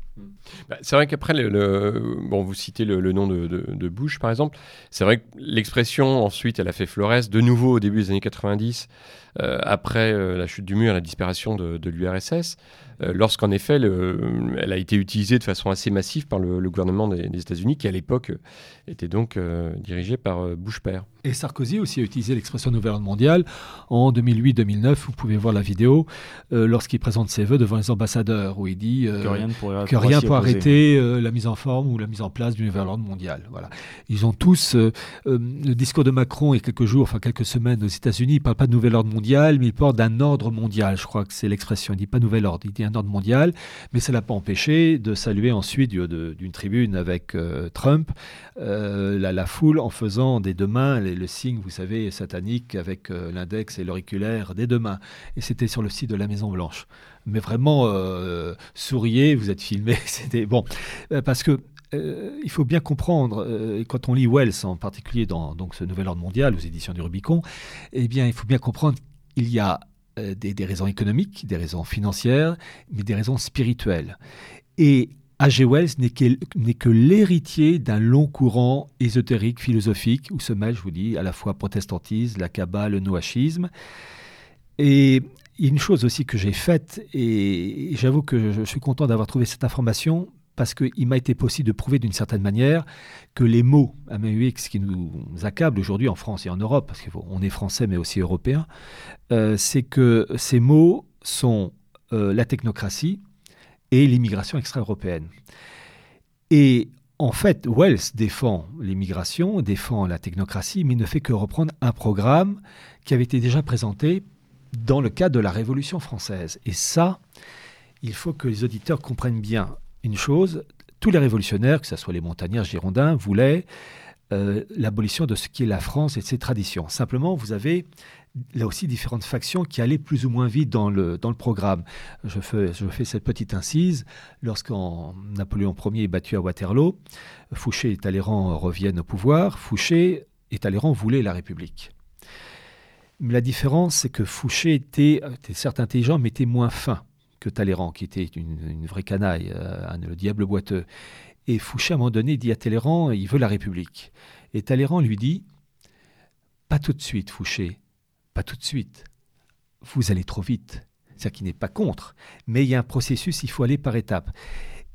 Bah, c'est vrai qu'après, bon, vous citez le, nom de, Bush, par exemple. C'est vrai que l'expression, ensuite, elle a fait florès de nouveau au début des années 90, euh, après euh, la chute du mur la disparition de, l'URSS, euh, lorsqu'en effet, elle a été utilisée de façon assez massive par le, gouvernement des, des États-Unis, qui à l'époque était donc dirigé par Bush père. Et Sarkozy aussi a utilisé l'expression nouvelle ordre mondiale en 2008-2009. Vous pouvez voir la vidéo lorsqu'il présente ses vœux devant les ambassadeurs, où il dit que rien ne pourrait rien pour arrêter euh, la mise en forme ou la mise en place du nouvel ordre mondial. Voilà. Ils ont tous euh, euh, le discours de Macron il y a quelques jours, enfin quelques semaines aux États-Unis. Il parle pas de nouvel ordre mondial, mais il parle d'un ordre mondial. Je crois que c'est l'expression. Il dit pas nouvel ordre, il dit ordre mondial. Mais ça l'a pas empêché de saluer ensuite d'une tribune avec Trump la, la, foule en faisant des deux mains le signe, vous savez, satanique avec l'index et l'auriculaire des deux mains. Et c'était sur le site de la Maison Blanche mais vraiment euh, souriez, vous êtes filmé. C'était bon euh, parce que euh, il faut bien comprendre, quand on lit Wells en particulier dans donc, ce Nouvel Ordre Mondial aux éditions du Rubicon, eh bien, il faut bien comprendre qu'il y a des, raisons économiques, des raisons financières, mais des raisons spirituelles. Et H.G. Wells n'est que, que l'héritier d'un long courant ésotérique, philosophique, où se mêle, je vous dis, à la fois protestantisme, la Kabbale, le noachisme. Et une chose aussi que j'ai faite, et j'avoue que je suis content d'avoir trouvé cette information, parce qu'il m'a été possible de prouver d'une certaine manière que les mots AMUX qui nous accablent aujourd'hui en France et en Europe, parce qu'on est français mais aussi européen, euh, c'est que ces mots sont euh, la technocratie et l'immigration extra-européenne. Et en fait, Wells défend l'immigration, défend la technocratie, mais ne fait que reprendre un programme qui avait été déjà présenté dans le cadre de la Révolution française. Et ça, il faut que les auditeurs comprennent bien une chose. Tous les révolutionnaires, que ce soit les montagnards girondins, voulaient euh, l'abolition de ce qui est la France et de ses traditions. Simplement, vous avez là aussi différentes factions qui allaient plus ou moins vite dans le, programme. Je fais, je fais cette petite incise. Lorsqu'en Napoléon Ier est battu à Waterloo, Fouché et Talleyrand reviennent au pouvoir. Fouché et Talleyrand voulaient la République. Mais la différence, c'est que Fouché était, certes intelligent, mais était moins fin que Talleyrand, qui était une, vraie canaille, euh, le diable boiteux. Et Fouché, à un moment donné, dit à Talleyrand, il veut la République. Et Talleyrand lui dit, pas tout de suite, Fouché, pas tout de suite. Vous allez trop vite. C'est-à-dire qu'il n'est pas contre, mais il y a un processus, il faut aller par étapes.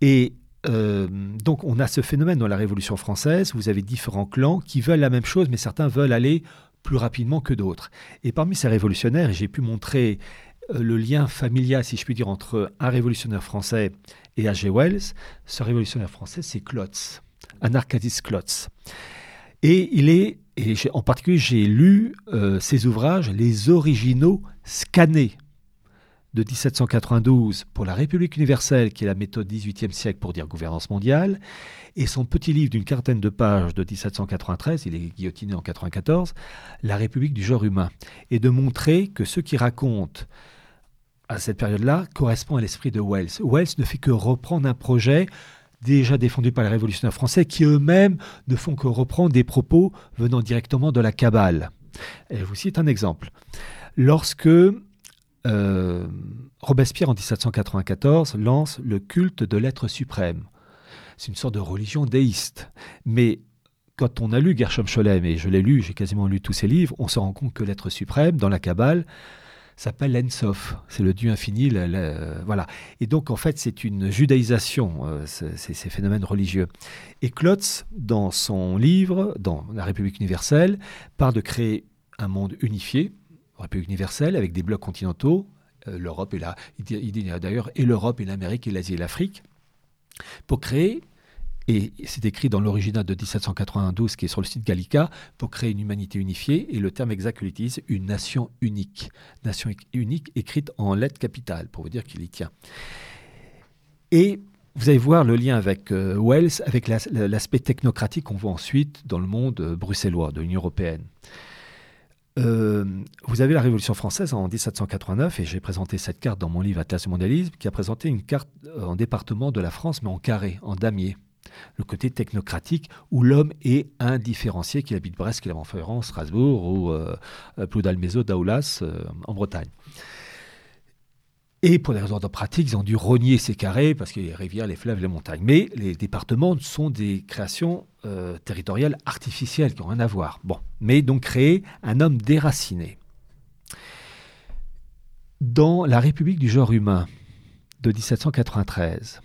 Et euh, donc on a ce phénomène dans la Révolution française, vous avez différents clans qui veulent la même chose, mais certains veulent aller plus rapidement que d'autres. Et parmi ces révolutionnaires, j'ai pu montrer euh, le lien familial, si je puis dire, entre un révolutionnaire français et H.G. Wells. Ce révolutionnaire français, c'est Klotz, Anarchadis Klotz. Et il est, en particulier, j'ai lu euh, ses ouvrages, les originaux scannés de 1792 pour la République universelle, qui est la méthode 18e siècle pour dire gouvernance mondiale, et son petit livre d'une quarantaine de pages de 1793, il est guillotiné en 94, La République du genre humain, et de montrer que ce qui raconte à cette période-là correspond à l'esprit de Wells. Wells ne fait que reprendre un projet déjà défendu par les révolutionnaires français qui eux-mêmes ne font que reprendre des propos venant directement de la Kabbale. Et je vous cite un exemple. Lorsque euh, Robespierre, en 1794, lance le culte de l'être suprême. C'est une sorte de religion déiste. Mais quand on a lu Gershom Scholem, et je l'ai lu, j'ai quasiment lu tous ses livres, on se rend compte que l'être suprême, dans la Kabbale, s'appelle l'Ensof. C'est le Dieu infini. voilà. Et donc, en fait, c'est une judaïsation, euh, ces, phénomènes religieux. Et Klotz, dans son livre, dans La République universelle, parle de créer un monde unifié, République universelle, avec des blocs continentaux, euh, l'Europe et la, il d'ailleurs, et l'Europe et l'Amérique et l'Asie et l'Afrique, pour créer, et c'est écrit dans l'original de 1792 qui est sur le site Gallica, pour créer une humanité unifiée, et le terme exact qu'il utilise, une nation unique. Nation unique écrite en lettres capitales, pour vous dire qu'il y tient. Et vous allez voir le lien avec Wells, avec l'aspect technocratique qu'on voit ensuite dans le monde bruxellois, de l'Union européenne. vous avez la Révolution française en 1789, et j'ai présenté cette carte dans mon livre Atlas mondialisme, qui a présenté une carte en département de la France, mais en carré, en damier le côté technocratique où l'homme est indifférencié, qu'il habite Brest, qu'il Montferrand, Strasbourg ou euh, Ploudalmézo, Daoulas euh, en Bretagne. Et pour des raisons de pratique, ils ont dû rogner ces carrés parce qu'il y a les rivières, les fleuves, les montagnes. Mais les départements sont des créations euh, territoriales artificielles qui n'ont rien à voir. Bon, mais donc créer un homme déraciné. Dans la République du genre humain de 1793,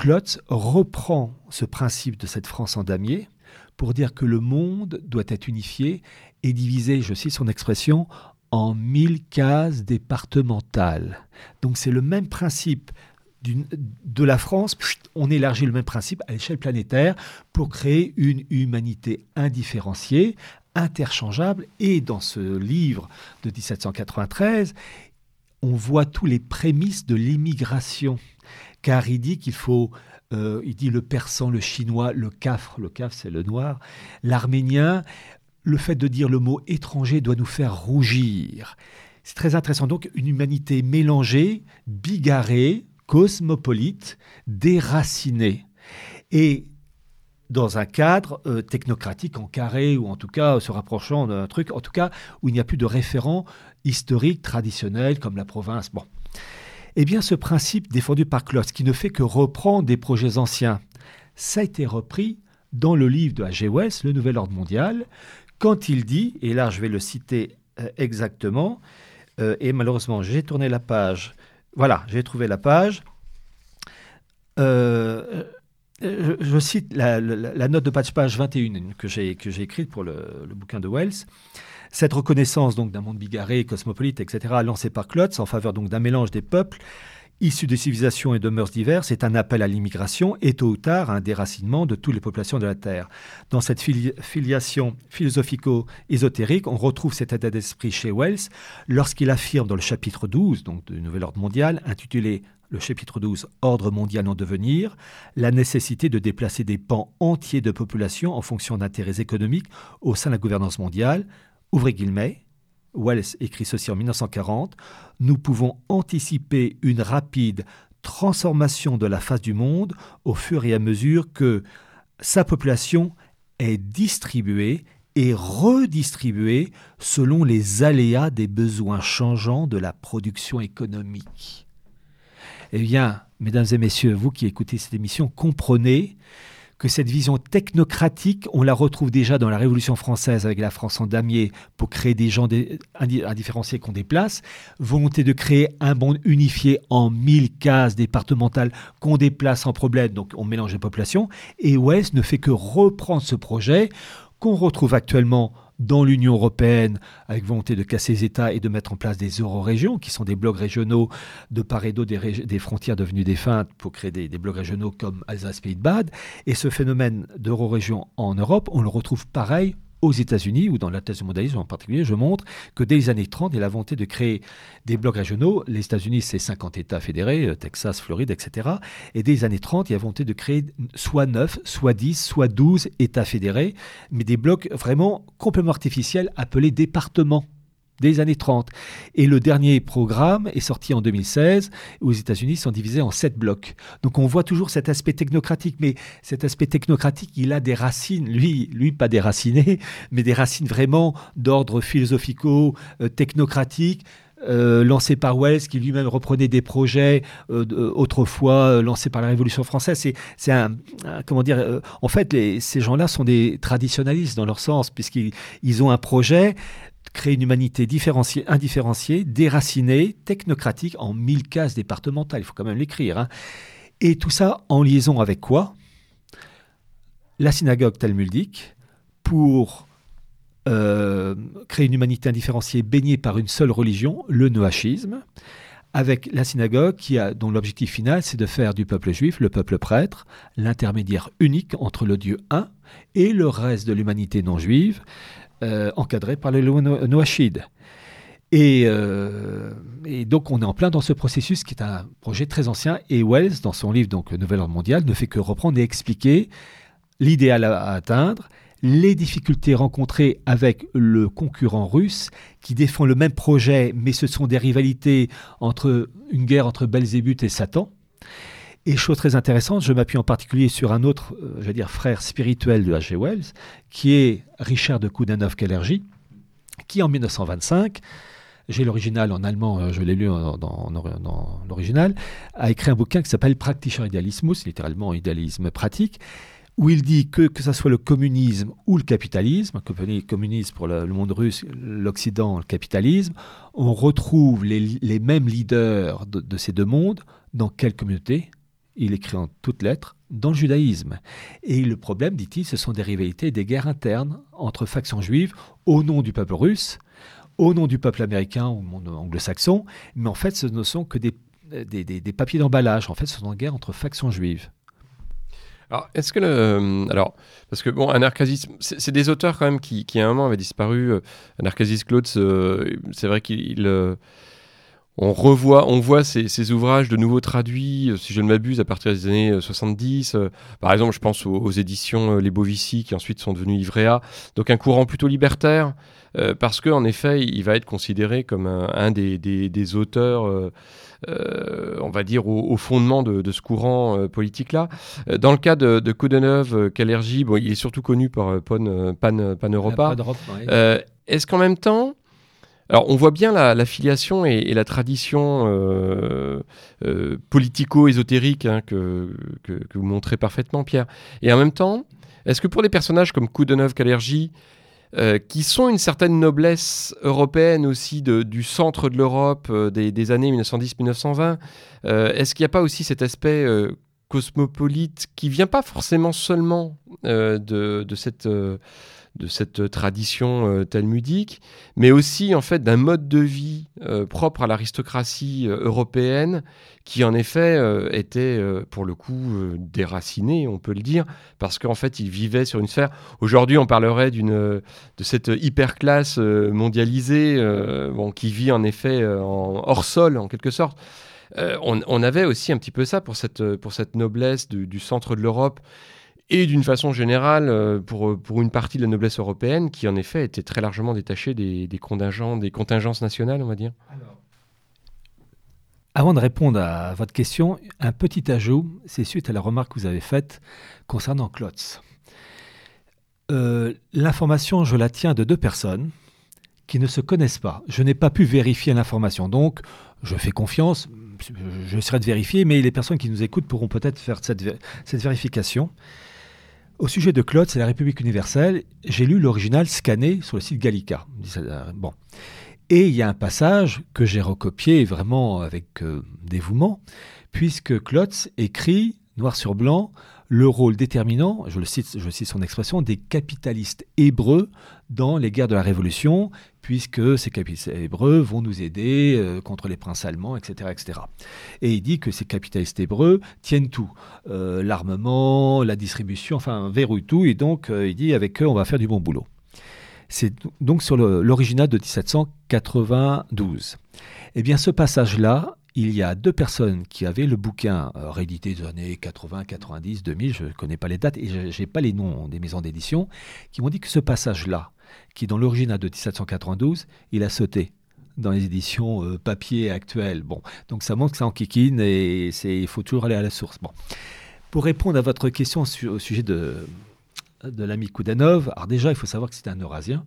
Klotz reprend ce principe de cette France en damier pour dire que le monde doit être unifié et divisé, je cite son expression, en mille cases départementales. Donc c'est le même principe de la France, on élargit le même principe à l'échelle planétaire pour créer une humanité indifférenciée, interchangeable. Et dans ce livre de 1793, on voit tous les prémices de l'immigration car il dit qu'il faut, euh, il dit le persan, le chinois, le cafre, le cafre c'est le noir, l'arménien, le fait de dire le mot étranger doit nous faire rougir. C'est très intéressant. Donc une humanité mélangée, bigarrée, cosmopolite, déracinée. Et dans un cadre euh, technocratique en carré, ou en tout cas se rapprochant d'un truc, en tout cas où il n'y a plus de référents historiques, traditionnels, comme la province. Bon. Eh bien, ce principe défendu par Klotz, qui ne fait que reprendre des projets anciens, ça a été repris dans le livre de H.G. Wells, Le Nouvel Ordre Mondial, quand il dit, et là je vais le citer euh, exactement, euh, et malheureusement j'ai tourné la page, voilà, j'ai trouvé la page, euh, je, cite la, note de page, page 21 que j'ai écrite pour le, bouquin de Wells. Cette reconnaissance donc d'un monde bigarré, cosmopolite, etc., lancée par Klotz en faveur donc d'un mélange des peuples issus de civilisations et de mœurs diverses est un appel à l'immigration et tôt ou tard un déracinement de toutes les populations de la Terre. Dans cette filiation philosophico-ésotérique, on retrouve cet état d'esprit chez Wells lorsqu'il affirme dans le chapitre 12 donc, du Nouvel Ordre mondial, intitulé le chapitre 12, Ordre mondial en devenir, la nécessité de déplacer des pans entiers de population en fonction d'intérêts économiques au sein de la gouvernance mondiale, Ouvrez guillemets, Wells écrit ceci en 1940, nous pouvons anticiper une rapide transformation de la face du monde au fur et à mesure que sa population est distribuée et redistribuée selon les aléas des besoins changeants de la production économique. Eh bien, mesdames et messieurs, vous qui écoutez cette émission, comprenez que cette vision technocratique, on la retrouve déjà dans la Révolution française avec la France en damier pour créer des gens indifférenciés qu'on déplace, volonté de créer un monde unifié en mille cases départementales qu'on déplace sans problème, donc on mélange les populations, et West ne fait que reprendre ce projet qu'on retrouve actuellement dans l'Union européenne, avec volonté de casser les États et de mettre en place des euro-régions, qui sont des blocs régionaux de part et d'autre des, frontières devenues défuntes pour créer des, blocs régionaux comme Alsace-Pays de Bade. Et ce phénomène d'euro-région en Europe, on le retrouve pareil aux États-Unis, ou dans la thèse du mondialisme en particulier, je montre que dès les années 30, il y a volonté de créer des blocs régionaux. Les États-Unis, c'est 50 États fédérés, euh, Texas, Floride, etc. Et dès les années 30, il y a volonté de créer soit 9, soit 10, soit 12 États fédérés, mais des blocs vraiment complètement artificiels appelés départements des années 30. Et le dernier programme est sorti en 2016, où les États-Unis sont divisés en sept blocs. Donc on voit toujours cet aspect technocratique, mais cet aspect technocratique, il a des racines, lui, lui pas déracinées, mais des racines vraiment d'ordre philosophico-technocratique. Euh, lancé par Wells, qui lui-même reprenait des projets euh, autrefois euh, lancés par la Révolution française. C'est un, comment dire, en fait, ces gens-là sont des traditionalistes dans leur sens, puisqu'ils ont un projet, créer une humanité différenciée, indifférenciée, déracinée, technocratique, en mille cases départementales. Il faut quand même l'écrire. Hein. Et tout ça en liaison avec quoi? La synagogue talmudique, pour euh, créer une humanité indifférenciée baignée par une seule religion, le noachisme, avec la synagogue qui a, dont l'objectif final, c'est de faire du peuple juif le peuple prêtre, l'intermédiaire unique entre le Dieu un et le reste de l'humanité non juive, euh, encadré par les lois noachides. Et, et, donc on est en plein dans ce processus qui est un projet très ancien. Et Wells, dans son livre donc Nouvel ordre mondial, ne fait que reprendre et expliquer l'idéal à atteindre, les difficultés rencontrées avec le concurrent russe qui défend le même projet, mais ce sont des rivalités entre une guerre entre Belzébuth et Satan. Et chose très intéressante, je m'appuie en particulier sur un autre, euh, je veux dire, frère spirituel de H.G. Wells, qui est Richard de Koudanov-Kalergi, qui en 1925, j'ai l'original en allemand, euh, je l'ai lu dans, l'original, a écrit un bouquin qui s'appelle Praktischer Idealismus, littéralement idéalisme pratique, où il dit que que ce soit le communisme ou le capitalisme, le communisme pour le, monde russe, l'Occident, le capitalisme, on retrouve les, mêmes leaders de, ces deux mondes dans quelle communauté? Il écrit en toutes lettres dans le judaïsme. Et le problème, dit-il, ce sont des rivalités des guerres internes entre factions juives au nom du peuple russe, au nom du peuple américain ou anglo-saxon, mais en fait, ce ne sont que des, papiers d'emballage. En fait, ce sont des guerres entre factions juives. Alors, est-ce que le. Euh, alors, parce que, bon, Anarchasis, c'est des auteurs quand même qui, qui à un moment avaient disparu. Euh, Anarchasis Claude, c'est vrai qu'il. Euh, on revoit, on voit ces, ouvrages de nouveau traduits, si je ne m'abuse, à partir des années 70. par exemple, je pense aux, éditions Les Bovici, qui ensuite sont devenues Ivrea. Donc un courant plutôt libertaire, parce qu'en effet, il va être considéré comme un, des, des, auteurs euh, on va dire, au, fondement de, ce courant euh, politique-là. Euh, dans le cas de, de Koudenov, Kalergi, bon, il est surtout connu par Pan, Pan, Pan Europa. Est-ce qu'en même temps, alors, on voit bien la, filiation et, la tradition politico-ésotérique hein, que, que, vous montrez parfaitement, Pierre. Et en même temps, est-ce que pour des personnages comme Koudenov, Kalergi, euh, qui sont une certaine noblesse européenne aussi du centre de l'Europe euh, des, années 1910-1920. Euh, est-ce qu'il n'y a pas aussi cet aspect cosmopolite qui vient pas forcément seulement de, cette de cette tradition euh, talmudique, mais aussi en fait d'un mode de vie euh, propre à l'aristocratie euh, européenne qui en effet était pour le coup déraciné, on peut le dire, parce qu'en fait il vivait sur une sphère. Aujourd'hui, on parlerait d'une de cette hyper classe mondialisée, bon, qui vit en effet hors sol en quelque sorte. On, avait aussi un petit peu ça pour cette, pour cette noblesse du centre de l'Europe et d'une façon générale euh, pour, pour une partie de la noblesse européenne qui en effet était très largement détachée des, contingents, des contingences nationales, on va dire. avant de répondre à votre question, un petit ajout, c'est suite à la remarque que vous avez faite concernant Klotz. Euh, l'information, je la tiens de deux personnes qui ne se connaissent pas. Je n'ai pas pu vérifier l'information, donc je fais confiance, je serai de vérifier, mais les personnes qui nous écoutent pourront peut-être faire cette vérification. Au sujet de Claude, c'est la République universelle. J'ai lu l'original scanné sur le site Gallica. Bon. Et il y a un passage que j'ai recopié vraiment avec euh, dévouement, puisque Klotz écrit, noir sur blanc, le rôle déterminant, je le cite, je cite son expression, des capitalistes hébreux dans les guerres de la Révolution, puisque ces capitalistes hébreux vont nous aider euh, contre les princes allemands, etc., etc. Et il dit que ces capitalistes hébreux tiennent tout, euh, l'armement, la distribution, enfin verrouillent tout, et donc euh, il dit avec eux on va faire du bon boulot. C'est donc sur l'original de 1792. Eh bien ce passage-là il y a deux personnes qui avaient le bouquin euh, réédité des années 80, 90, 2000, je ne connais pas les dates et je n'ai pas les noms des maisons d'édition, qui m'ont dit que ce passage-là, qui dans l'original de 1792, il a sauté dans les éditions euh, papier actuelles. Bon, donc ça montre que ça en kikine et il faut toujours aller à la source. Bon. Pour répondre à votre question au sujet de, de l'ami Koudanov, alors déjà, il faut savoir que c'est un Eurasien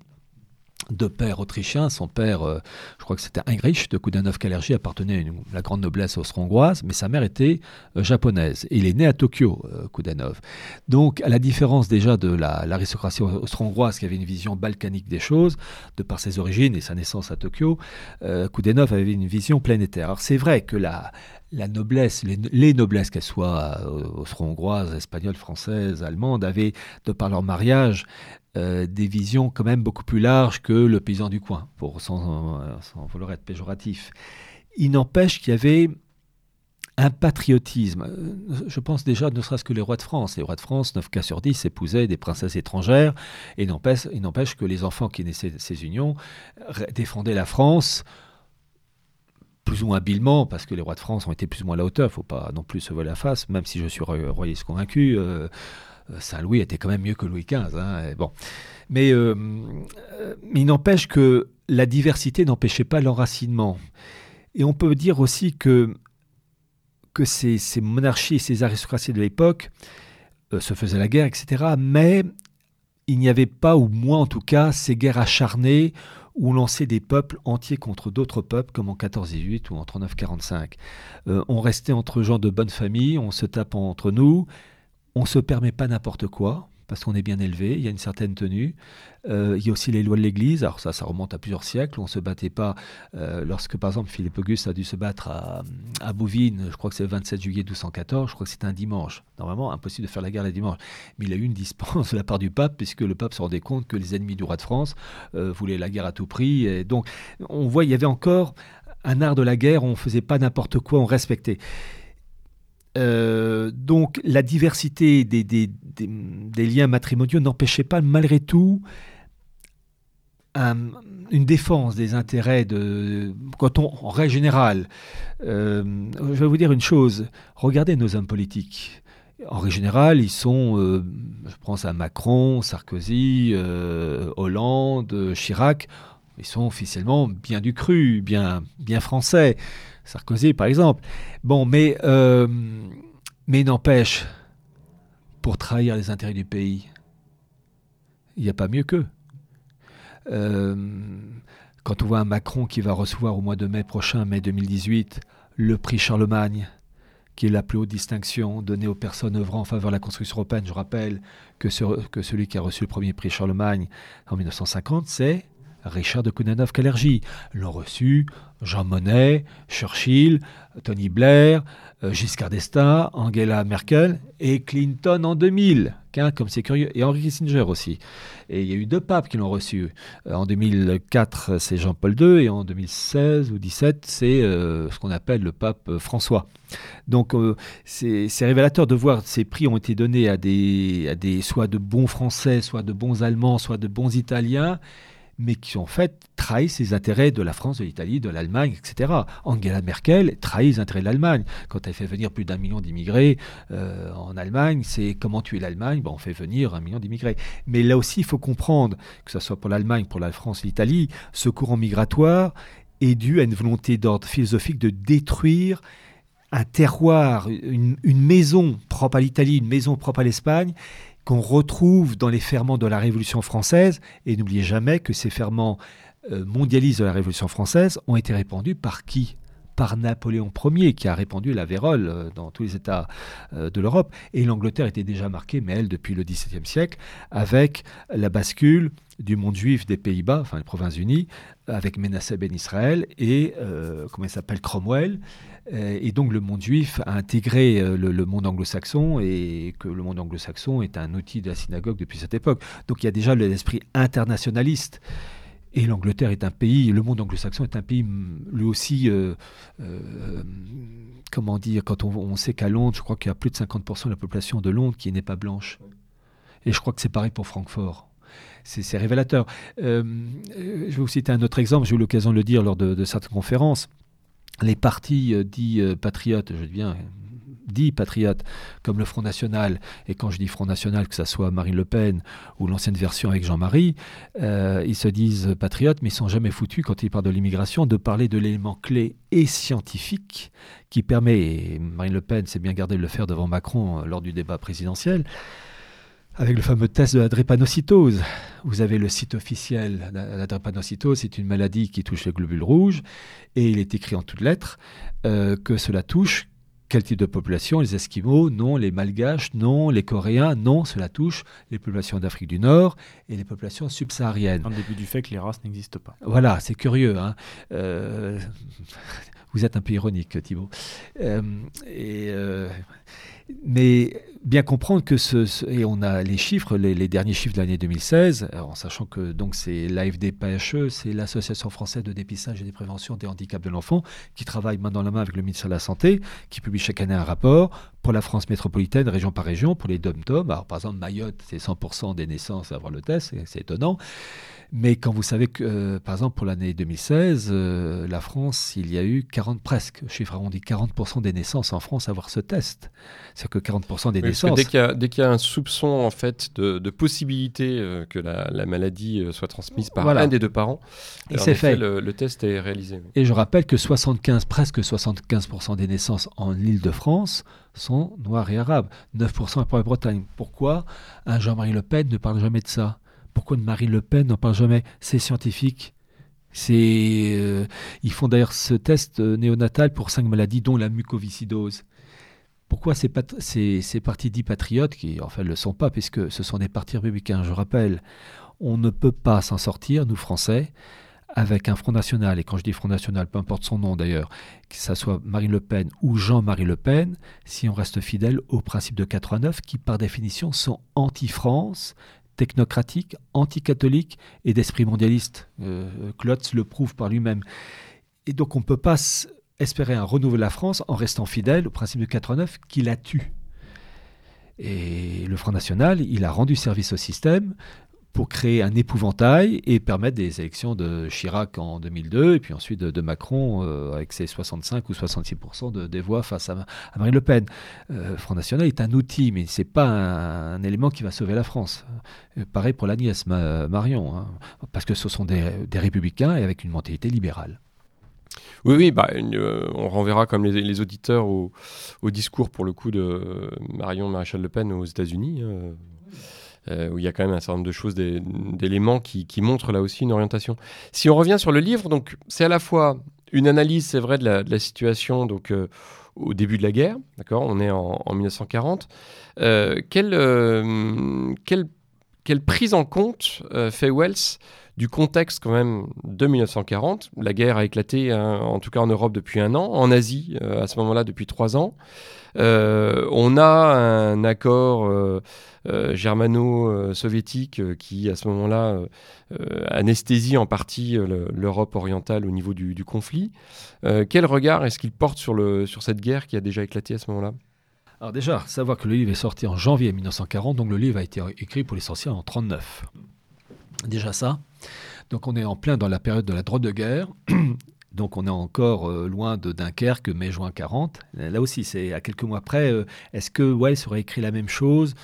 de père autrichien. Son père, euh, je crois que c'était Heinrich de Koudanov-Kalergi, appartenait à la grande noblesse austro-hongroise, mais sa mère était euh, japonaise. il est né à Tokyo, euh, Koudanov. Donc, à la différence déjà de l'aristocratie austro-hongroise qui avait une vision balkanique des choses, de par ses origines et sa naissance à Tokyo, Koudanov avait une vision planétaire. Alors, c'est vrai que la, la noblesse, les, noblesses, qu'elles soient austro-hongroises, espagnoles, françaises, allemandes, avaient, de par leur mariage, euh, des visions quand même beaucoup plus larges que le paysan du coin, pour, sans, vouloir être péjoratif. Il n'empêche qu'il y avait un patriotisme. Je pense déjà, ne serait-ce que les rois de France. Les rois de France, 9 cas sur 10, épousaient des princesses étrangères, et n'empêche que les enfants qui naissaient de ces unions défendaient la France plus ou moins habilement, parce que les rois de France ont été plus ou moins à la hauteur, faut pas non plus se voiler la face, même si je suis royaliste convaincu, euh, Saint-Louis était quand même mieux que Louis XV. Hein, bon. Mais, euh, il n'empêche que la diversité n'empêchait pas l'enracinement. Et on peut dire aussi que ces, monarchies et ces aristocraties de l'époque euh, se faisaient la guerre, etc. Mais il n'y avait pas, ou moins en tout cas, ces guerres acharnées on lançait des peuples entiers contre d'autres peuples, comme en 14-18 ou en 39-45. Euh, on restait entre gens de bonne famille, on se tape entre nous, on se permet pas n'importe quoi parce qu'on est bien élevé, il y a une certaine tenue. Euh, il y a aussi les lois de l'Église, alors ça, ça remonte à plusieurs siècles, on ne se battait pas. Euh, lorsque, par exemple, Philippe Auguste a dû se battre à, Bouvines, je crois que c'est le 27 juillet 1214, je crois que c'était un dimanche. Normalement, impossible de faire la guerre le dimanche. Mais il a eu une dispense de la part du pape, puisque le pape se rendait compte que les ennemis du roi de France euh, voulaient la guerre à tout prix. Et donc, on voit, il y avait encore un art de la guerre, on ne faisait pas n'importe quoi, on respectait. Euh, donc la diversité des, des, liens matrimoniaux n'empêchait pas malgré tout une défense des intérêts de quand on, en règle générale. Euh, je vais vous dire une chose, regardez nos hommes politiques. En règle générale, ils sont, euh, je pense à Macron, Sarkozy, Hollande, Chirac, ils sont officiellement bien du cru, bien, bien français. Sarkozy, par exemple. Bon, mais, euh, mais n'empêche, pour trahir les intérêts du pays, il n'y a pas mieux qu'eux. Euh, quand on voit un Macron qui va recevoir au mois de mai prochain, mai 2018, le prix Charlemagne, qui est la plus haute distinction donnée aux personnes œuvrant en faveur de la construction européenne. Je rappelle que celui qui a reçu le premier prix Charlemagne en 1950, c'est Richard de Kounanov-Kalergi. L'ont reçu Jean Monnet, Churchill, Tony Blair, euh, Giscard d'Estaing, Angela Merkel et Clinton en 2000. comme c'est curieux. Et Henry Kissinger aussi. Et il y a eu deux papes qui l'ont reçu. Euh, en 2004, c'est Jean-Paul II. Et en 2016 ou 2017, c'est euh, ce qu'on appelle le pape François. Donc c'est révélateur de voir ces prix ont été donnés à des, à des soit de bons Français, soit de bons Allemands, soit de bons Italiens mais qui en fait trahissent les intérêts de la France, de l'Italie, de l'Allemagne, etc. Angela Merkel trahit les intérêts de l'Allemagne. Quand elle fait venir plus d'un million d'immigrés euh, en Allemagne, c'est comment tuer l'Allemagne? Ben, On fait venir un million d'immigrés. Mais là aussi, il faut comprendre, que ce soit pour l'Allemagne, pour la France, l'Italie, ce courant migratoire est dû à une volonté d'ordre philosophique de détruire un terroir, une maison propre à l'Italie, une maison propre à l'Espagne, qu'on retrouve dans les ferments de la Révolution française. Et n'oubliez jamais que ces ferments euh, mondialistes de la Révolution française ont été répandus par qui? Par Napoléon Ier, qui a répandu la vérole euh, dans tous les États euh, de l'Europe. Et l'Angleterre était déjà marquée, mais elle, depuis le XVIIe siècle, avec la bascule du monde juif des Pays-Bas, enfin les Provinces-Unies, avec Menasseh Ben Israël et, comment il s'appelle, Cromwell, euh, et donc le monde juif a intégré euh, le, monde anglo-saxon et que le monde anglo-saxon est un outil de la synagogue depuis cette époque. Donc il y a déjà l'esprit internationaliste. Et l'Angleterre est un pays, le monde anglo-saxon est un pays mm, lui aussi, euh, comment dire, quand on, sait qu'à Londres, je crois qu'il y a plus de 50% de la population de Londres qui n'est pas blanche. Et je crois que c'est pareil pour Francfort c'est révélateur. je vais vous citer un autre exemple, j'ai eu l'occasion de le dire lors de, de certaines conférences les partis euh, dits euh, patriotes, je bien dits patriotes, comme le Front National, et quand je dis Front National, que ce soit Marine Le Pen ou l'ancienne version avec Jean-Marie, euh, ils se disent patriotes, mais ils sont jamais foutus, quand ils parlent de l'immigration, de parler de l'élément clé et scientifique qui permet, et Marine Le Pen s'est bien gardé de le faire devant Macron lors du débat présidentiel, avec le fameux test de la drépanocytose. Vous avez le site officiel. La, drépanocytose, c'est une maladie qui touche les globules rouges et il est écrit en toutes lettres euh, que cela touche quel type de population Les Esquimaux Non. Les Malgaches Non. Les Coréens Non. Cela touche les populations d'Afrique du Nord et les populations subsahariennes. En début du fait que les races n'existent pas. Voilà, c'est curieux. Hein. Euh, vous êtes un peu ironique, Thibault. Euh, et, mais bien comprendre que ce, et on a les chiffres, les, derniers chiffres de l'année 2016, en sachant que donc c'est l'AFD-PHE, c'est l'Association française de dépistage et de prévention des handicaps de l'enfant, qui travaille main dans la main avec le ministère de la Santé, qui publie chaque année un rapport pour la France métropolitaine, région par région, pour les dom-tom. Alors par exemple, Mayotte, c'est 100% des naissances à avoir le test, c'est étonnant. Mais quand vous savez que, euh, par exemple, pour l'année 2016, euh, la France, il y a eu 40, presque, chiffre arrondi, 40% des naissances en France à avoir ce test. C'est que 40% des naissances. Dès qu'il y, a un soupçon, en fait, de, possibilité euh, que la, maladie soit transmise par un des deux parents, c'est fait. Le, test est réalisé. Et je rappelle que 75, presque 75% des naissances en Île-de-France sont noires et arabes. 9% pour la Bretagne. Pourquoi? Un Jean-Marie Le Pen ne parle jamais de ça pourquoi Marine Le Pen n'en parle jamais? C'est scientifique. C'est, euh, ils font d'ailleurs ce test euh, néonatal pour cinq maladies, dont la mucoviscidose. Pourquoi ces, partis dits patriotes, qui en fait ne le sont pas, puisque ce sont des partis républicains, je rappelle, on ne peut pas s'en sortir, nous Français, avec un Front National, et quand je dis Front National, peu importe son nom d'ailleurs, que ce soit Marine Le Pen ou Jean-Marie Le Pen, si on reste fidèle aux principes de 89, qui par définition sont anti-France, technocratique, anticatholique et d'esprit mondialiste. Euh, Klotz le prouve par lui-même. Et donc on ne peut pas espérer un renouveau de la France en restant fidèle au principe de 89 qui la tue. Et le Front National, il a rendu service au système pour créer un épouvantail et permettre des élections de Chirac en 2002 et puis ensuite de, Macron euh, avec ses 65 ou 66% de, des voix face à, Marine Le Pen. Euh, Front National est un outil, mais ce n'est pas un, élément qui va sauver la France. Euh, pareil pour la nièce Marion, hein, parce que ce sont des, républicains et avec une mentalité libérale. Oui, oui, bah, on renverra comme les, auditeurs au, discours pour le coup de Marion Maréchal Le Pen aux États-Unis. Hein. Euh, où il y a quand même un certain nombre de choses, d'éléments qui, montrent là aussi une orientation. Si on revient sur le livre, donc c'est à la fois une analyse, c'est vrai, de la, situation donc euh, au début de la guerre, d'accord On est en, 1940. Euh, quelle, prise en compte fait Wells du contexte quand même de 1940. La guerre a éclaté, hein, en tout cas en Europe depuis un an, en Asie à ce moment-là depuis trois ans. On a un accord euh, germano-soviétique euh, qui, à ce moment-là, euh, anesthésie en partie l'Europe orientale au niveau du, conflit. quel regard est-ce qu'il porte sur, sur cette guerre qui a déjà éclaté à ce moment-là? Alors déjà, savoir que le livre est sorti en janvier 1940, donc le livre a été écrit pour l'essentiel en 1939. Déjà ça. Donc on est en plein dans la période de la droite de guerre. Donc on est encore loin de Dunkerque, mai-juin 40. Là aussi, c'est à quelques mois près. Est-ce que Wells aurait écrit la même chose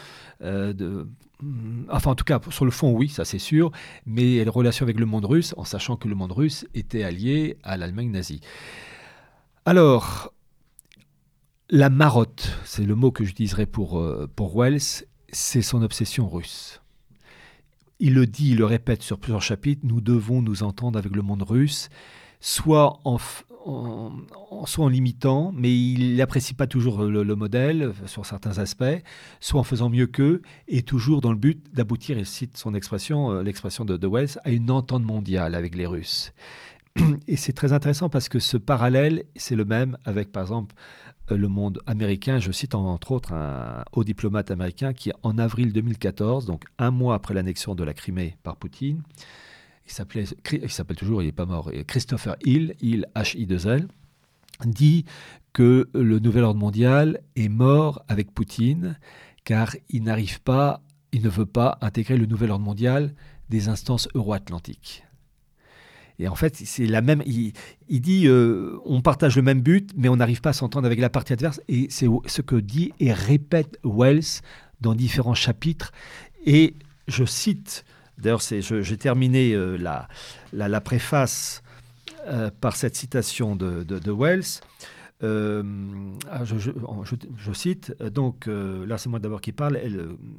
euh, de, mm, Enfin, en tout cas, sur le fond, oui, ça c'est sûr, mais les relations avec le monde russe, en sachant que le monde russe était allié à l'Allemagne nazie. Alors, la marotte, c'est le mot que j'utiliserai pour, euh, pour Wells, c'est son obsession russe. Il le dit, il le répète sur plusieurs chapitres, nous devons nous entendre avec le monde russe, soit en, limitant, mais il n'apprécie pas toujours le, modèle sur certains aspects, soit en faisant mieux qu'eux, et toujours dans le but d'aboutir, il cite son expression, euh, l'expression de, de Wells, à une entente mondiale avec les Russes. Et c'est très intéressant parce que ce parallèle, c'est le même avec, par exemple, euh, le monde américain. Je cite entre autres un haut diplomate américain qui, en avril 2014, donc un mois après l'annexion de la Crimée par Poutine, il s'appelle toujours, il n'est pas mort, Christopher Hill, Hill, H-I-2-L, dit que le nouvel ordre mondial est mort avec Poutine car il n'arrive pas, il ne veut pas intégrer le nouvel ordre mondial des instances euro-atlantiques. Et en fait, c'est la même. Il, dit, euh, on partage le même but, mais on n'arrive pas à s'entendre avec la partie adverse. Et c'est ce que dit et répète Wells dans différents chapitres. Et je cite D'ailleurs, j'ai terminé euh, la, préface euh, par cette citation de, Wells. Euh, ah, je, cite, donc là c'est moi d'abord qui parle,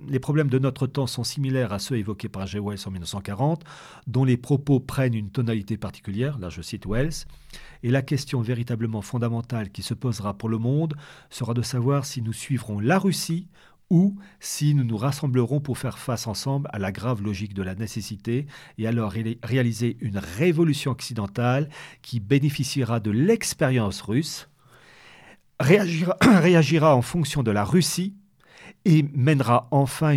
les problèmes de notre temps sont similaires à ceux évoqués par G. Wells en 1940, dont les propos prennent une tonalité particulière, là je cite Wells, et la question véritablement fondamentale qui se posera pour le monde sera de savoir si nous suivrons la Russie ou si nous nous rassemblerons pour faire face ensemble à la grave logique de la nécessité et alors réaliser une révolution occidentale qui bénéficiera de l'expérience russe, réagira, en fonction de la Russie et mènera enfin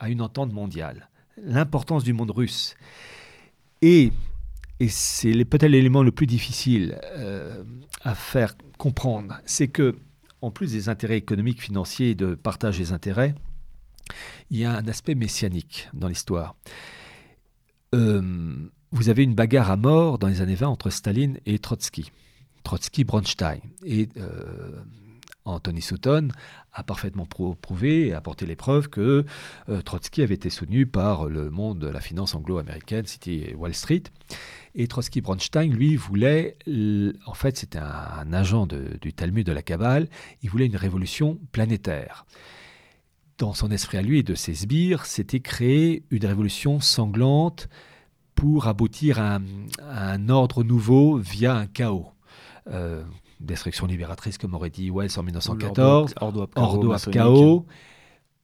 à une entente mondiale. L'importance du monde russe. Et, et c'est peut-être l'élément le plus difficile euh, à faire comprendre, c'est que en plus des intérêts économiques, financiers et de partage des intérêts, il y a un aspect messianique dans l'histoire. Euh, vous avez une bagarre à mort dans les années 20 entre Staline et Trotsky. Trotsky-Bronstein. Et euh, Anthony Sutton a parfaitement prouvé et apporté les preuves que euh, Trotsky avait été soutenu par le monde de la finance anglo-américaine, City Wall Street. Et Trotsky-Bronstein, lui, voulait, en fait, c'était un, agent du Talmud de la Kabbale, il voulait une révolution planétaire. Dans son esprit à lui et de ses sbires, c'était créer une révolution sanglante pour aboutir à un, ordre nouveau via un chaos. Euh, destruction libératrice, comme aurait dit Wells en 1914, Ordo ab chaos,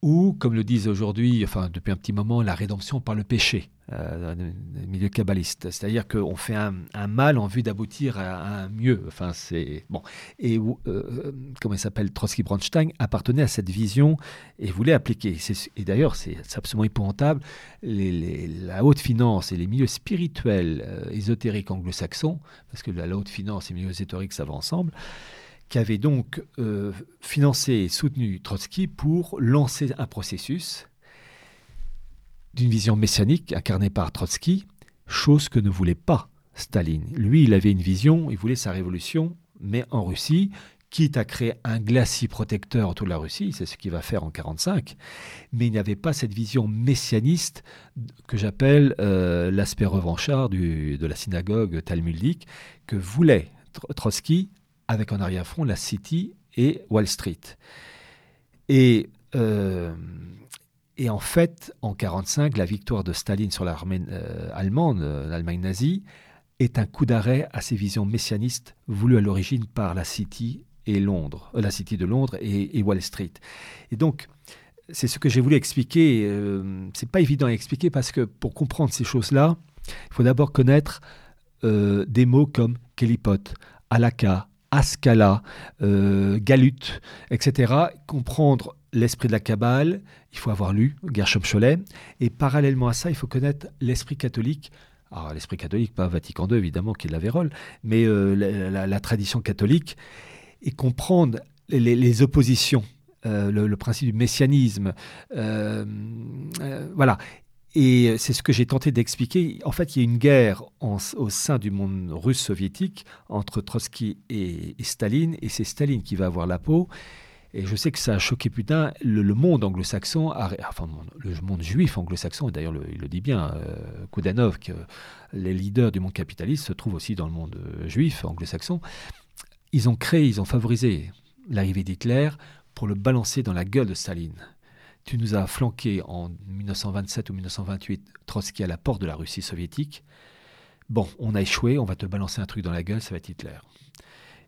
ou, comme le disent aujourd'hui, enfin depuis un petit moment, la rédemption par le péché, euh, dans le milieu kabbaliste. C'est-à-dire qu'on fait un, mal en vue d'aboutir à, un mieux. Enfin, c'est bon. Et euh, euh, comment il s'appelle, Trotsky-Bronstein appartenait à cette vision et voulait appliquer. Et d'ailleurs, c'est absolument épouvantable. la haute finance et les milieux spirituels euh, ésotériques anglo-saxons, parce que la haute finance et les milieux ésotériques, ça va ensemble qui avait donc euh, financé et soutenu Trotsky pour lancer un processus d'une vision messianique incarnée par Trotsky, chose que ne voulait pas Staline. Lui, il avait une vision, il voulait sa révolution, mais en Russie, quitte à créer un glacis protecteur autour de la Russie, c'est ce qu'il va faire en 1945, mais il n'avait pas cette vision messianiste que j'appelle euh, l'aspect revanchard de la synagogue talmudique que voulait Trotsky avec en arrière-fond la City et Wall Street. Et, euh, en fait, en 1945, la victoire de Staline sur l'armée euh, allemande, euh, l'Allemagne nazie, est un coup d'arrêt à ces visions messianistes voulues à l'origine par la City et Londres, la City de Londres et, Wall Street. Et donc, c'est ce que j'ai voulu expliquer. c'est pas évident à expliquer parce que pour comprendre ces choses-là, il faut d'abord connaître des mots comme Kellypot, Alaka, Ascala, euh, Galut, etc. Comprendre l'esprit de la Kabbale, il faut avoir lu Gershom Cholet, et parallèlement à ça, il faut connaître l'esprit catholique. Alors, l'esprit catholique, pas Vatican II, évidemment, qui est la vérole, mais euh, la, tradition catholique, et comprendre les, oppositions, euh, le, principe du messianisme. voilà. Et c'est ce que j'ai tenté d'expliquer. En fait, il y a une guerre au sein du monde russe soviétique entre Trotsky et, Staline, et c'est Staline qui va avoir la peau. Et je sais que ça a choqué putain le, monde anglo-saxon, enfin le monde juif anglo-saxon, et d'ailleurs il le dit bien, euh, Koudanov, que les leaders du monde capitaliste se trouvent aussi dans le monde euh, juif anglo-saxon. Ils ont créé, ils ont favorisé l'arrivée d'Hitler pour le balancer dans la gueule de Staline tu nous as flanqué en 1927 ou 1928 Trotsky à la porte de la Russie soviétique. Bon, on a échoué, on va te balancer un truc dans la gueule, ça va être Hitler.